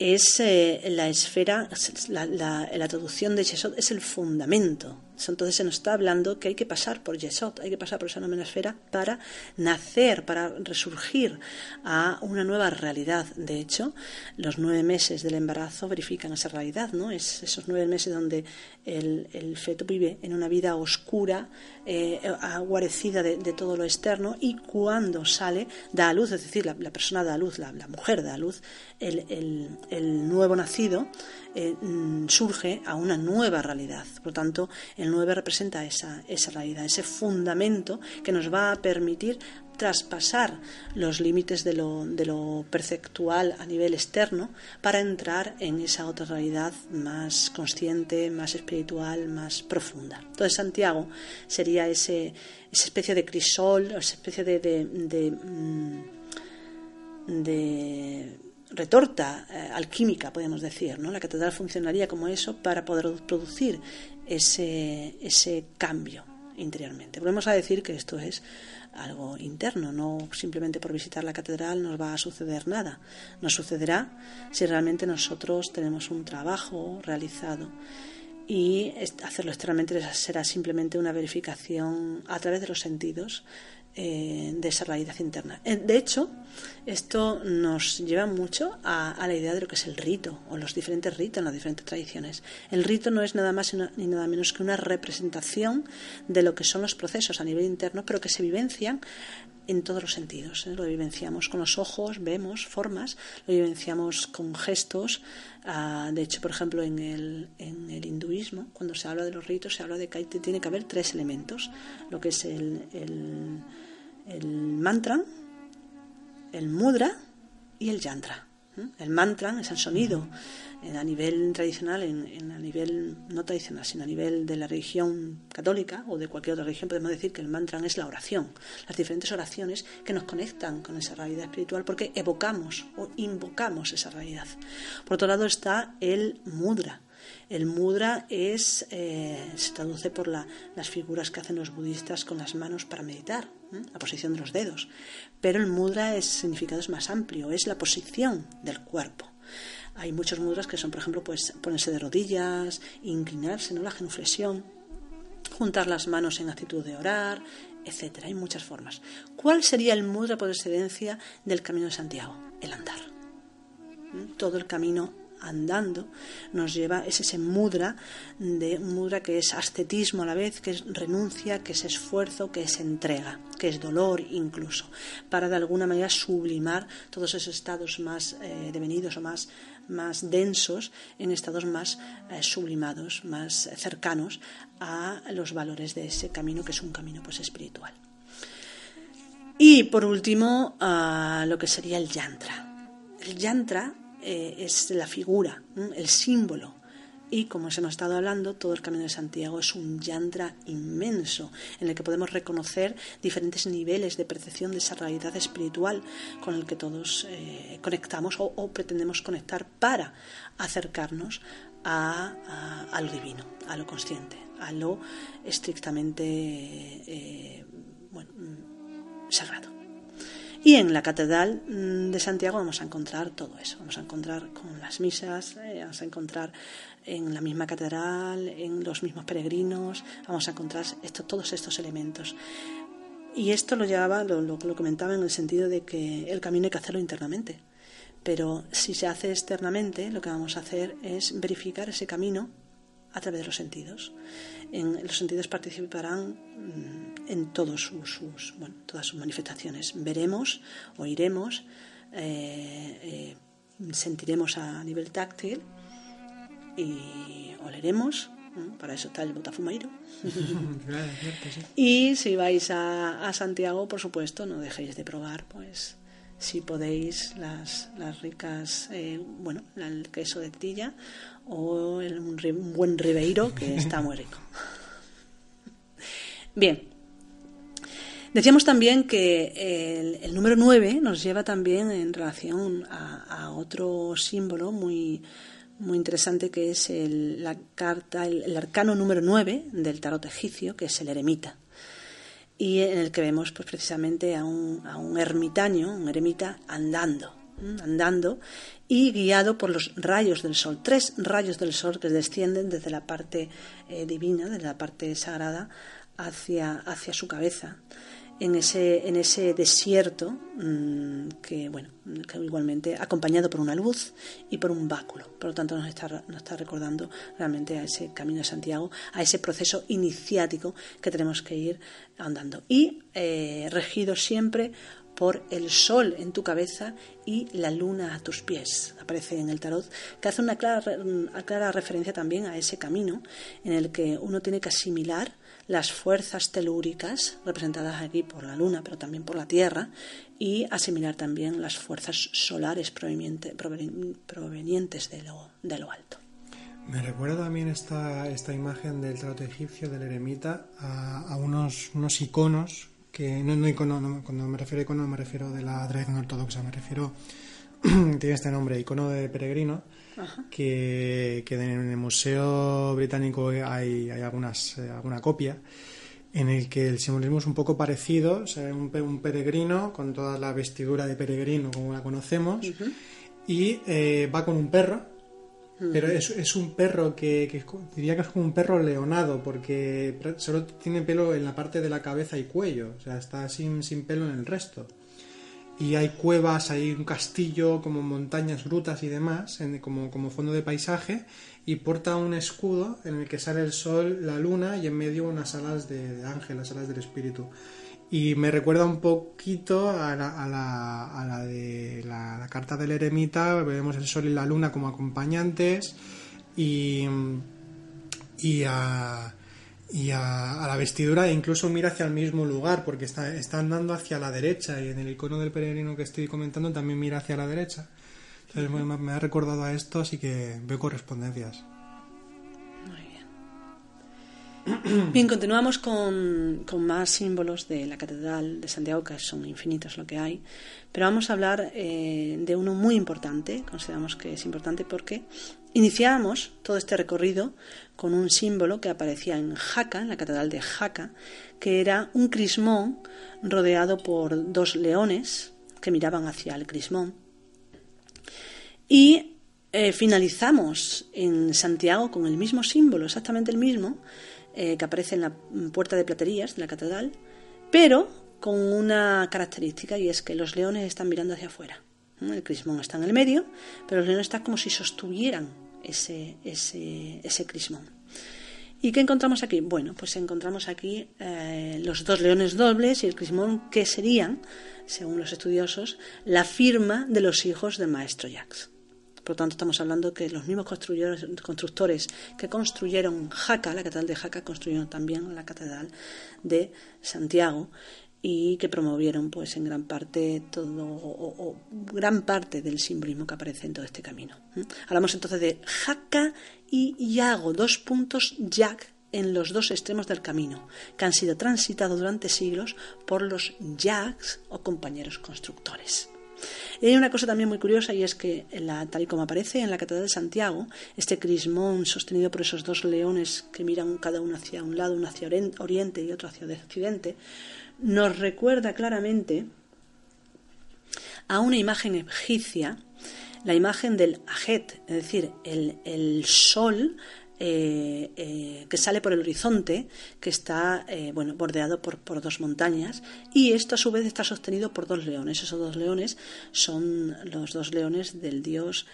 B: es eh, la esfera, la, la, traducción de Yesod es el fundamento. Entonces se nos está hablando que hay que pasar por Yesod, hay que pasar por esa esfera para nacer, para resurgir a una nueva realidad. De hecho, los nueve meses del embarazo verifican esa realidad, ¿no? Es esos nueve meses donde el, feto vive en una vida oscura, eh, aguarecida de, todo lo externo, y cuando sale da a luz, es decir, la, persona da a luz, la, mujer da a luz, el, el nuevo nacido eh, mm, surge a una nueva realidad. Por tanto, el 9 representa esa, esa realidad, ese fundamento que nos va a permitir traspasar los límites de lo, de lo, perceptual a nivel externo para entrar en esa otra realidad más consciente, más espiritual, más profunda. Entonces Santiago sería ese, esa especie de crisol, esa especie de, de, mm, retorta eh, alquímica, podemos decir. ¿no? La catedral funcionaría como eso para poder producir ese, ese cambio interiormente. Volvemos a decir que esto es algo interno, no simplemente por visitar la catedral nos va a suceder nada. Nos sucederá si realmente nosotros tenemos un trabajo realizado y hacerlo externamente será simplemente una verificación a través de los sentidos eh, de esa realidad interna. Eh, de hecho, esto nos lleva mucho a, la idea de lo que es el rito o los diferentes ritos en las diferentes tradiciones. El rito no es nada más ni nada menos que una representación de lo que son los procesos a nivel interno, pero que se vivencian en todos los sentidos. ¿eh? Lo vivenciamos con los ojos, vemos formas, lo vivenciamos con gestos. Ah, de hecho, por ejemplo, en el, en el hinduismo, cuando se habla de los ritos, se habla de que tiene que haber tres elementos, lo que es el el mantra, el mudra y el yantra. El mantra es el sonido a nivel tradicional, en, a nivel no tradicional, sino a nivel de la religión católica o de cualquier otra religión, podemos decir que el mantra es la oración, las diferentes oraciones que nos conectan con esa realidad espiritual porque evocamos o invocamos esa realidad. Por otro lado está el mudra, el mudra es, eh, se traduce por las figuras que hacen los budistas con las manos para meditar, la posición de los dedos. Pero el mudra es significado es más amplio, es la posición del cuerpo. Hay muchos mudras que son, por ejemplo, pues ponerse de rodillas, inclinarse, ¿no? la genuflexión, juntar las manos en actitud de orar, etcétera. Hay muchas formas. ¿Cuál sería el mudra por excelencia del Camino de Santiago? El andar. Todo el camino andando nos lleva es ese mudra de mudra que es ascetismo a la vez que es renuncia que es esfuerzo que es entrega que es dolor incluso para de alguna manera sublimar todos esos estados más eh, devenidos o más más densos en estados más eh, sublimados más cercanos a los valores de ese camino que es un camino pues espiritual y por último lo que sería el yantra el yantra eh, es la figura, el símbolo. Y como os hemos estado hablando, todo el Camino de Santiago es un yantra inmenso en el que podemos reconocer diferentes niveles de percepción de esa realidad espiritual con el que todos eh, conectamos o, pretendemos conectar para acercarnos a, lo divino, a lo consciente, a lo estrictamente eh, bueno, sagrado. Y en la Catedral mm, de Santiago vamos a encontrar todo eso. Vamos a encontrar con las misas, eh, vamos a encontrar en la misma catedral, en los mismos peregrinos, vamos a encontrar esto, todos estos elementos. Y esto lo llevaba, lo, comentaba en el sentido de que el camino hay que hacerlo internamente. Pero si se hace externamente, lo que vamos a hacer es verificar ese camino a través de los sentidos. En, los sentidos participarán mm, en sus, bueno, todas sus manifestaciones. Veremos, oiremos, eh, eh, sentiremos a nivel táctil y oleremos. Para eso está el botafumeiro. Y si vais a, a Santiago, por supuesto, no dejéis de probar, pues si podéis las, las ricas, eh, bueno, el queso de tilla o el, un, un, buen ribeiro que está muy rico. Bien. Decíamos también que el, el, número 9 nos lleva también en relación a, a otro símbolo muy, muy interesante que es el, la carta, el, arcano número 9 del tarot egipcio, que es el eremita. Y en el que vemos pues precisamente a un, a un ermitaño, un eremita andando, andando y guiado por los rayos del sol, tres rayos del sol que descienden desde la parte eh, divina, desde la parte sagrada, hacia, hacia su cabeza en ese, en ese desierto mmm, que, bueno, que igualmente acompañado por una luz y por un báculo. Por lo tanto, nos está, nos está recordando realmente a ese camino de Santiago, a ese proceso iniciático que tenemos que ir andando. Y eh, regido siempre por el sol en tu cabeza y la luna a tus pies. Aparece en el tarot, que hace una clara, una clara referencia también a ese camino en el que uno tiene que asimilar las fuerzas telúricas, representadas aquí por la Luna, pero también por la Tierra, y asimilar también las fuerzas solares provenientes de lo, de lo alto.
A: Me recuerda también esta, esta imagen del trato egipcio, del eremita, a, a unos, unos iconos, que no, no icono, no, cuando me refiero a icono me refiero de la tradición ortodoxa, me refiero, tiene este nombre, icono de peregrino, que, que, en el Museo Británico hay, hay algunas, eh, alguna copia en el que el simbolismo es un poco parecido, o sea, un, un, peregrino con toda la vestidura de peregrino como la conocemos uh -huh. y eh, va con un perro, uh -huh. pero es, es, un perro que, que, diría que es como un perro leonado porque solo tiene pelo en la parte de la cabeza y cuello, o sea, está sin, sin pelo en el resto y hay cuevas, hay un castillo, como montañas, grutas y demás, como, como fondo de paisaje, y porta un escudo en el que sale el sol, la luna y en medio unas alas de, de ángel, las alas del espíritu. Y me recuerda un poquito a la, a la, a la de la, la, carta del eremita, vemos el sol y la luna como acompañantes, y, y a y a, a, la vestidura e incluso mira hacia el mismo lugar porque está, andando hacia la derecha y en el icono del peregrino que estoy comentando también mira hacia la derecha. Entonces me, me ha recordado a esto, así que veo correspondencias.
B: Muy bien. Bien, continuamos con, con, más símbolos de la Catedral de Santiago, que son infinitos lo que hay, pero vamos a hablar eh, de uno muy importante, consideramos que es importante porque Iniciamos todo este recorrido con un símbolo que aparecía en Jaca, en la catedral de Jaca, que era un crismón rodeado por dos leones que miraban hacia el crismón. Y eh, finalizamos en Santiago con el mismo símbolo, exactamente el mismo, eh, que aparece en la puerta de platerías de la catedral, pero con una característica y es que los leones están mirando hacia afuera. El crismón está en el medio, pero los leones están como si sostuvieran ese, ese, ese crismón. ¿Y qué encontramos aquí? Bueno, pues encontramos aquí eh, los dos leones dobles y el crismón que serían, según los estudiosos, la firma de los hijos del maestro Jacques. Por lo tanto, estamos hablando que los mismos constructores que construyeron Jaca, la catedral de Jaca, construyeron también la catedral de Santiago y que promovieron pues en gran parte todo o, gran parte del simbolismo que aparece en todo este camino. ¿Mm? Hablamos entonces de Jaca y Yago, dos puntos Jack en los dos extremos del camino, que han sido transitados durante siglos por los Jacks o compañeros constructores. Y hay una cosa también muy curiosa y es que, tal y como aparece en la Catedral de Santiago, este crismón sostenido por esos dos leones que miran cada uno hacia un lado, uno hacia oriente y otro hacia occidente, nos recuerda claramente a una imagen egipcia, la imagen del Ajet, es decir, el, sol eh, eh, que sale por el horizonte, que está eh, bueno, bordeado por, por, dos montañas, y esto a su vez está sostenido por dos leones. Esos dos leones son los dos leones del dios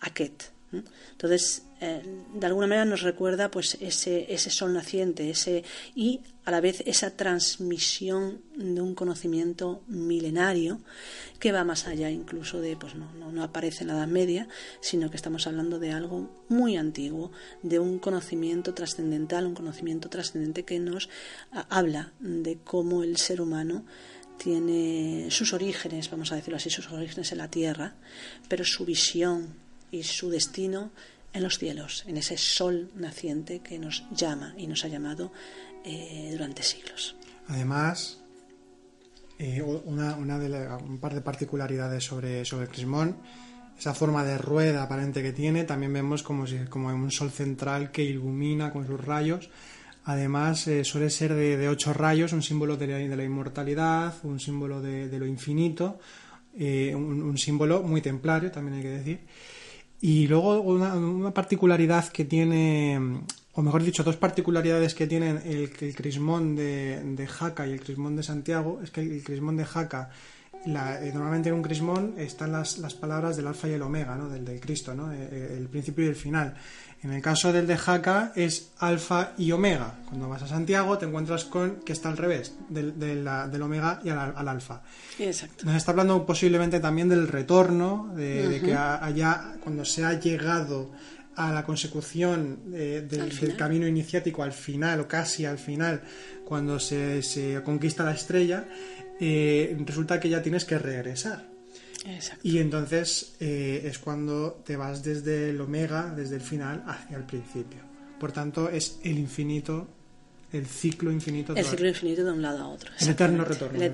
B: Aket. Entonces, eh, de alguna manera nos recuerda pues ese, ese sol naciente ese, y a la vez esa transmisión de un conocimiento milenario que va más allá incluso de, pues no, no, aparece en la Edad Media, sino que estamos hablando de algo muy antiguo, de un conocimiento trascendental, un conocimiento trascendente que nos habla de cómo el ser humano tiene sus orígenes, vamos a decirlo así, sus orígenes en la tierra, pero su visión y su destino en los cielos, en ese sol naciente que nos llama y nos ha llamado eh, durante siglos.
A: Además, eh, una, de un par de particularidades sobre, sobre crismón, esa forma de rueda aparente que tiene, también vemos como, si, como un sol central que ilumina con sus rayos. Además, eh, suele ser de, ocho rayos, un símbolo de la, de la inmortalidad, un símbolo de, lo infinito, un, símbolo muy templario, también hay que decir. Y luego una, particularidad que tiene, o mejor dicho, dos particularidades que tienen el, crismón de, de, Jaca y el crismón de Santiago, es que el, crismón de Jaca, eh, normalmente en un crismón están las, las, palabras del alfa y el omega, ¿no? del, del Cristo, ¿no? Eh, eh, el principio y el final. En el caso del de Jaca es alfa y omega. Cuando vas a Santiago te encuentras con que está al revés, del, del, omega y al, alfa.
B: Exacto.
A: Nos está hablando posiblemente también del retorno, de, que allá, cuando se ha llegado a la consecución eh, del, camino iniciático al final o casi al final, cuando se, se conquista la estrella, eh, resulta que ya tienes que regresar. Y entonces eh, es cuando te vas desde el omega, desde el final, hacia el principio. Por tanto, es el infinito, el ciclo infinito.
B: El ciclo infinito de un lado a otro.
A: El eterno retorno.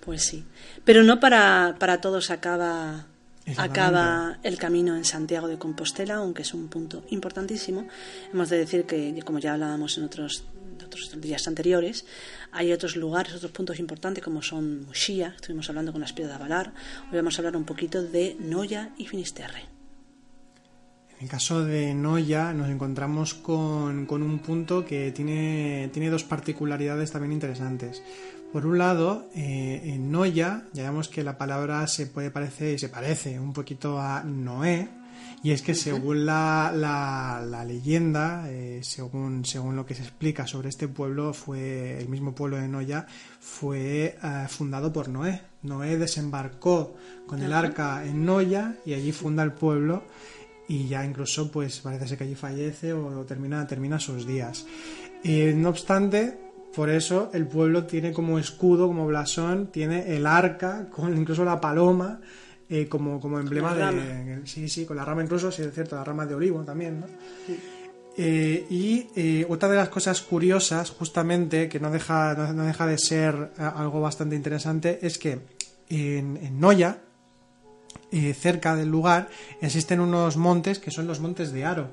B: Pues sí. Pero no para, para todos acaba, acaba el camino en Santiago de Compostela, aunque es un punto importantísimo. Hemos de decir que, como ya hablábamos en otros otros días anteriores. Hay otros lugares, otros puntos importantes como son Muxía, estuvimos hablando con las piedras de Avalar. Hoy vamos a hablar un poquito de Noya y Finisterre.
A: En el caso de Noya nos encontramos con, con un punto que tiene, tiene dos particularidades también interesantes. Por un lado, eh, en Noya, ya vemos que la palabra se puede parecer y se parece un poquito a Noé, y es que según la, la, leyenda, eh, según, según lo que se explica sobre este pueblo, fue el mismo pueblo de Noya, fue eh, fundado por Noé. Noé desembarcó con el arca en Noya y allí funda el pueblo y ya incluso pues parece ser que allí fallece o termina, termina sus días. Eh, no obstante, por eso el pueblo tiene como escudo, como blasón, tiene el arca, con incluso la paloma, eh, como, como emblema de... Sí, sí, con la rama incluso, sí es cierto, la rama de olivo también, ¿no? Eh, y eh, otra de las cosas curiosas, justamente, que no deja, no, deja de ser algo bastante interesante, es que en, en Noya, cerca del lugar, existen unos montes que son los montes de Aro.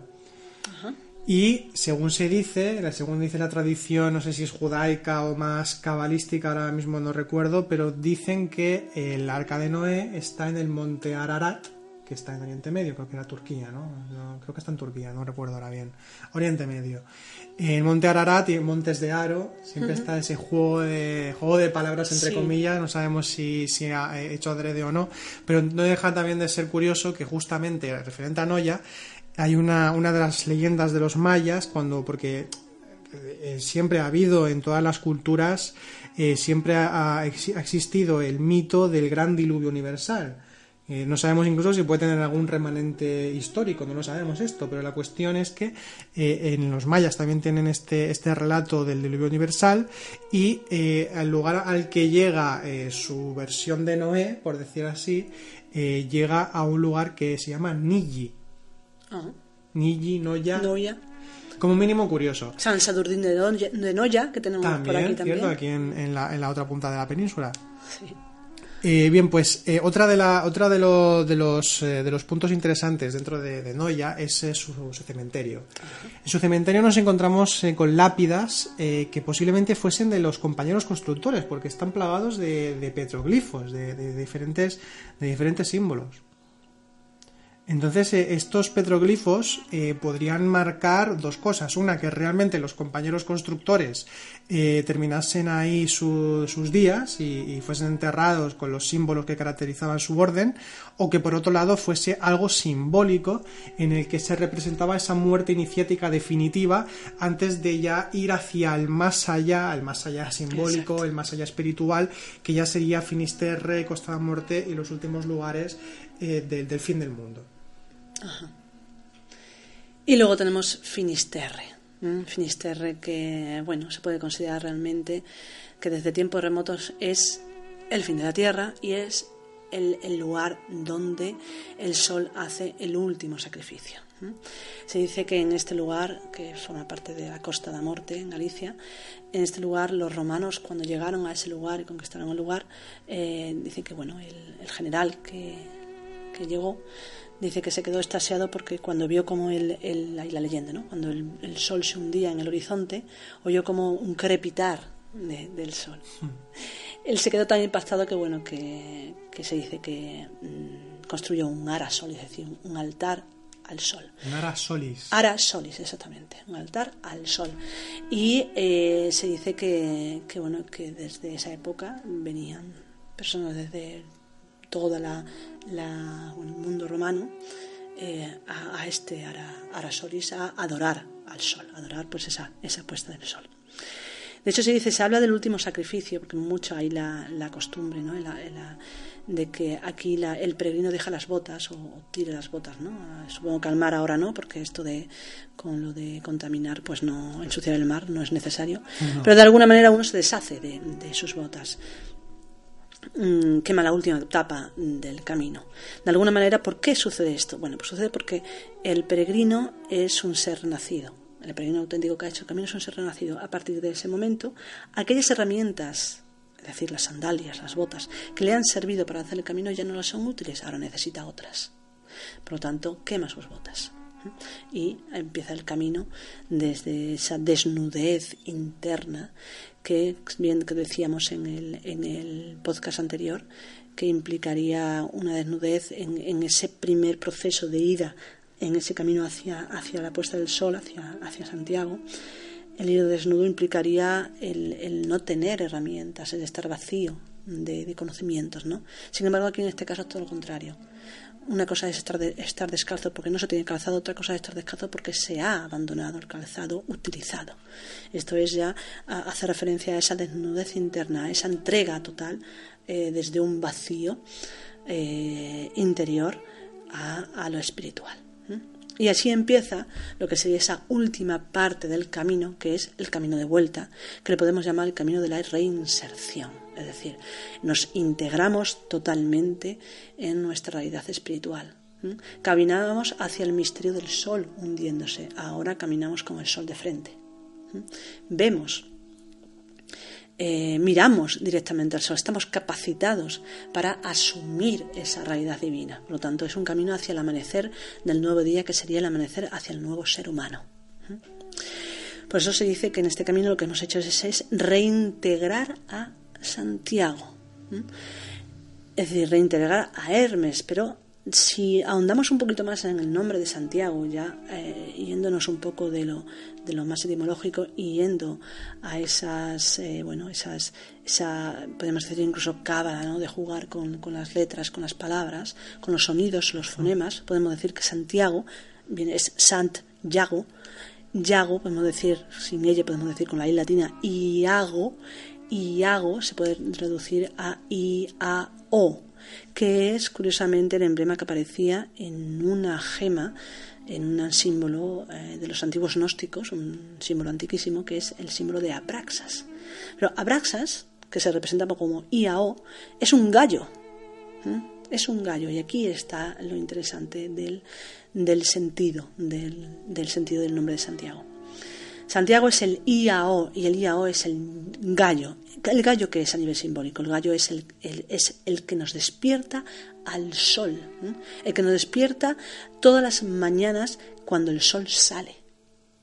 A: Ajá. Y según se dice, según dice la tradición, no sé si es judaica o más cabalística, ahora mismo no recuerdo, pero dicen que el arca de Noé está en el monte Ararat, que está en Oriente Medio, creo que era Turquía, ¿no? creo que está en Turquía, no recuerdo ahora bien. Oriente Medio. En Monte Ararat y en Montes de Aro siempre está ese juego de, juego de palabras entre comillas, no sabemos si, si ha hecho adrede o no, pero no deja también de ser curioso que justamente referente a Noya, hay una, una de las leyendas de los mayas, cuando, porque eh, siempre ha habido en todas las culturas, eh, siempre ha, existido el mito del gran diluvio universal. Eh, no sabemos incluso si puede tener algún remanente histórico, no lo sabemos esto, pero la cuestión es que en los mayas también tienen este, este relato del diluvio universal y el lugar al que llega su versión de Noé, por decir así, llega a un lugar que se llama Niji Ah. Niji, Noya.
B: Noya.
A: Como mínimo curioso.
B: San Sadurdín de, Noya, que tenemos por aquí también.
A: ¿cierto? Aquí en, la, en, la, otra punta de la península.
B: Sí.
A: Eh, bien, pues eh, otra de la otra de, lo- de los eh, de los puntos interesantes dentro de, de Noya es eh, su, su cementerio. En su cementerio nos encontramos con lápidas que posiblemente fuesen de los compañeros constructores, porque están plagados de, de petroglifos, de, de diferentes de diferentes símbolos. Entonces, eh, estos petroglifos eh, podrían marcar dos cosas. Una, que realmente los compañeros constructores eh, terminasen ahí su- sus días y, y fuesen enterrados con los símbolos que caracterizaban su orden, o que por otro lado fuese algo simbólico en el que se representaba esa muerte iniciática definitiva antes de ya ir hacia el más allá, el más allá simbólico,
B: Exacto.
A: el más allá espiritual, que ya sería Finisterre, Costa de la Muerte y los últimos lugares eh, del- del fin del mundo.
B: Y luego tenemos Finisterre. Finisterre que, bueno, se puede considerar realmente que desde tiempos remotos es el fin de la Tierra y es el, lugar donde el sol hace el último sacrificio. Se dice que en este lugar, que forma parte de la Costa da Morte, en Galicia, en este lugar los romanos cuando llegaron a ese lugar y conquistaron el lugar, eh, dicen que bueno, el, general que llegó dice que se quedó estasiado porque cuando vio como el, el- ahí la leyenda, ¿no? cuando el, el sol se hundía en el horizonte, oyó como un crepitar de- del sol. Él se quedó tan impactado que bueno que, que se dice que mm, construyó un ara sol, es decir, un altar al sol.
A: Nara Solis.
B: Ara solis, exactamente, un altar al sol. Y eh, se dice que, que, bueno, que desde esa época venían personas desde toda la, el mundo romano eh, a, a este Ara, Ara solis a adorar al sol, adorar pues esa, esa puesta del sol. De hecho, se dice, se habla del último sacrificio, porque mucho hay la, la costumbre, ¿no? La- la- de que aquí la- el peregrino deja las botas o, o tire las botas, ¿no? Ah, Supongo que al mar ahora no, porque esto de con lo de contaminar, pues no, ensuciar el mar no es necesario. Pero de alguna manera uno se deshace de, de sus botas mm, quema la última etapa del camino. De alguna manera, ¿por qué sucede esto? Bueno, pues sucede porque el peregrino es un ser nacido. El peregrino auténtico que ha hecho el camino es un ser renacido. A partir de ese momento, aquellas herramientas, es decir, las sandalias, las botas, que le han servido para hacer el camino ya no las son útiles, ahora necesita otras. Por lo tanto, quema sus botas. Y empieza el camino desde esa desnudez interna que bien que decíamos en el, en el podcast anterior, que implicaría una desnudez en, en ese primer proceso de ida en ese camino hacia, hacia la puesta del sol, hacia, hacia Santiago. El ir desnudo implicaría el, el no tener herramientas, el estar vacío de, de conocimientos, ¿no? Sin embargo, aquí en este caso es todo lo contrario. Una cosa es estar, de- estar descalzo porque no se tiene calzado, otra cosa es estar descalzo porque se ha abandonado el calzado utilizado. Esto es ya hace referencia a esa desnudez interna, a esa entrega total eh, desde un vacío eh, interior a, lo espiritual. Y así empieza lo que sería esa última parte del camino, que es el camino de vuelta, que le podemos llamar el camino de la reinserción. Es decir, nos integramos totalmente en nuestra realidad espiritual. Caminábamos hacia el misterio del sol hundiéndose, ahora caminamos con el sol de frente. Vemos eh, miramos directamente al sol, estamos capacitados para asumir esa realidad divina. Por lo tanto, es un camino hacia el amanecer del nuevo día, que sería el amanecer hacia el nuevo ser humano. Por eso se dice que en este camino lo que hemos hecho es, es reintegrar a Santiago. Es decir, reintegrar a Hermes, pero si ahondamos un poquito más en el nombre de Santiago, ya eh, yéndonos un poco de lo, de lo más etimológico y yendo a esas, eh, bueno, esas, esa, podemos decir incluso cábala, ¿no? de jugar con, con las letras, con las palabras, con los sonidos, los fonemas, podemos decir que Santiago viene, es Sant Yago, Yago, podemos decir, sin ella podemos decir con la I latina, Iago, Iago se puede reducir a I-A-O, que es curiosamente el emblema que aparecía en una gema, en un símbolo eh, de los antiguos gnósticos, un símbolo antiquísimo, que es el símbolo de Abraxas. Pero Abraxas, que se representa como IAO, es un gallo. Es un gallo, y aquí está lo interesante del, del sentido, del, del sentido del nombre de Santiago. Santiago es el IAO y el IAO es el gallo. ¿El gallo que es a nivel simbólico? El gallo es el, que nos despierta al sol, el que nos despierta todas las mañanas cuando el sol sale.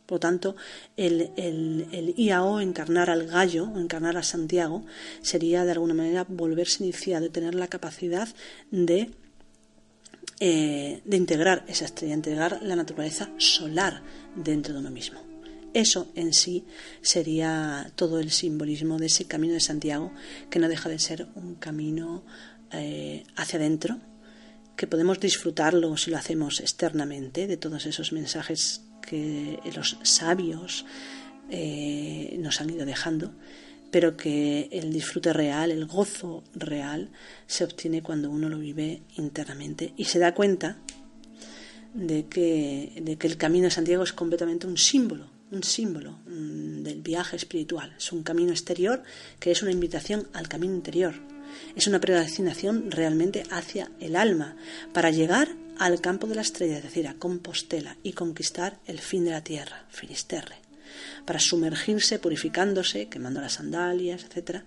B: Por lo tanto, el, el, IAO, encarnar al gallo, encarnar a Santiago, sería de alguna manera volverse iniciado y tener la capacidad de, eh, de integrar esa estrella, integrar la naturaleza solar dentro de uno mismo. Eso en sí sería todo el simbolismo de ese camino de Santiago, que no deja de ser un camino eh, hacia adentro, que podemos disfrutarlo si lo hacemos externamente, de todos esos mensajes que los sabios eh, nos han ido dejando, pero que el disfrute real, el gozo real, se obtiene cuando uno lo vive internamente y se da cuenta de que, de que el camino de Santiago es completamente un símbolo un símbolo mm, del viaje espiritual. Es un camino exterior que es una invitación al camino interior. Es una predestinación realmente hacia el alma para llegar al campo de la estrella, es decir, a Compostela y conquistar el fin de la tierra, Finisterre, para sumergirse, purificándose, quemando las sandalias, etc.,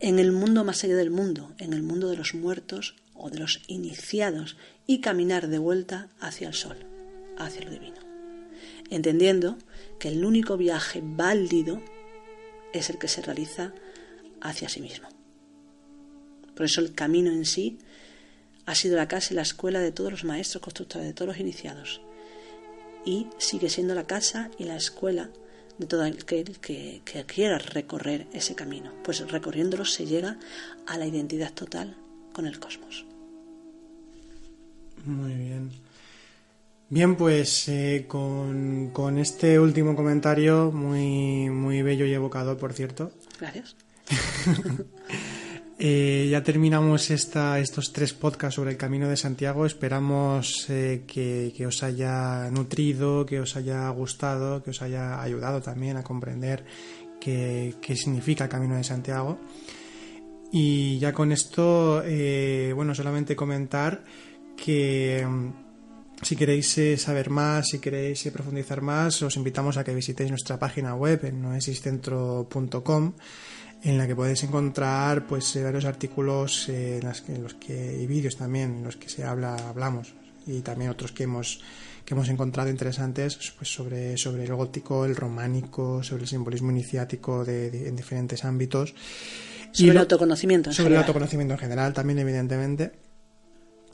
B: en el mundo más allá del mundo, en el mundo de los muertos o de los iniciados y caminar de vuelta hacia el sol, hacia lo divino entendiendo que el único viaje válido es el que se realiza hacia sí mismo. Por eso el camino en sí ha sido la casa y la escuela de todos los maestros constructores, de todos los iniciados. Y sigue siendo la casa y la escuela de todo aquel que, quiera recorrer ese camino. Pues recorriéndolo se llega a la identidad total con el cosmos.
A: Muy bien. Bien, pues eh, con, con, este último comentario, muy, muy bello y evocador, por cierto.
B: Gracias.
A: eh, ya terminamos esta, estos tres podcasts sobre el Camino de Santiago. Esperamos eh, que, que, os haya nutrido, que os haya gustado, que os haya ayudado también a comprender qué, qué significa el Camino de Santiago. Y ya con esto, bueno, solamente comentar que si queréis eh, saber más, si queréis eh, profundizar más, os invitamos a que visitéis nuestra página web en noesiscentro.com en la que podéis encontrar pues eh, varios artículos en, los que y vídeos también en los que se habla hablamos y también otros que hemos que hemos encontrado interesantes pues sobre sobre el gótico el románico sobre el simbolismo iniciático de, en diferentes ámbitos.
B: Sobre el autoconocimiento
A: en sobre el autoconocimiento en general también evidentemente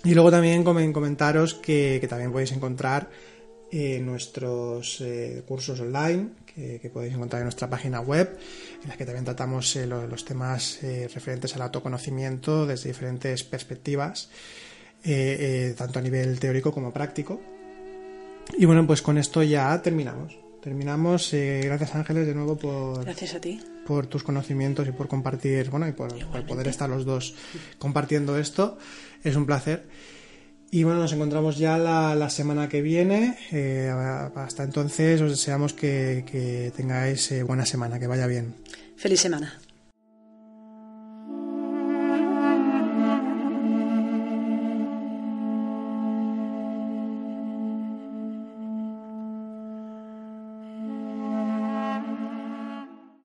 A: y luego también comentaros que, también podéis encontrar eh, nuestros eh, cursos online que, podéis encontrar en nuestra página web, en la que también tratamos eh, los temas referentes al autoconocimiento desde diferentes perspectivas, tanto a nivel teórico como práctico. Y bueno, pues con esto ya terminamos. Terminamos. gracias Ángeles de nuevo por...
B: Gracias a ti
A: por tus conocimientos y por compartir, bueno, y por, poder estar los dos compartiendo esto. Es un placer. Y bueno, nos encontramos ya la, semana que viene. Eh, hasta entonces os deseamos que, tengáis eh, buena semana, que vaya bien.
B: Feliz semana.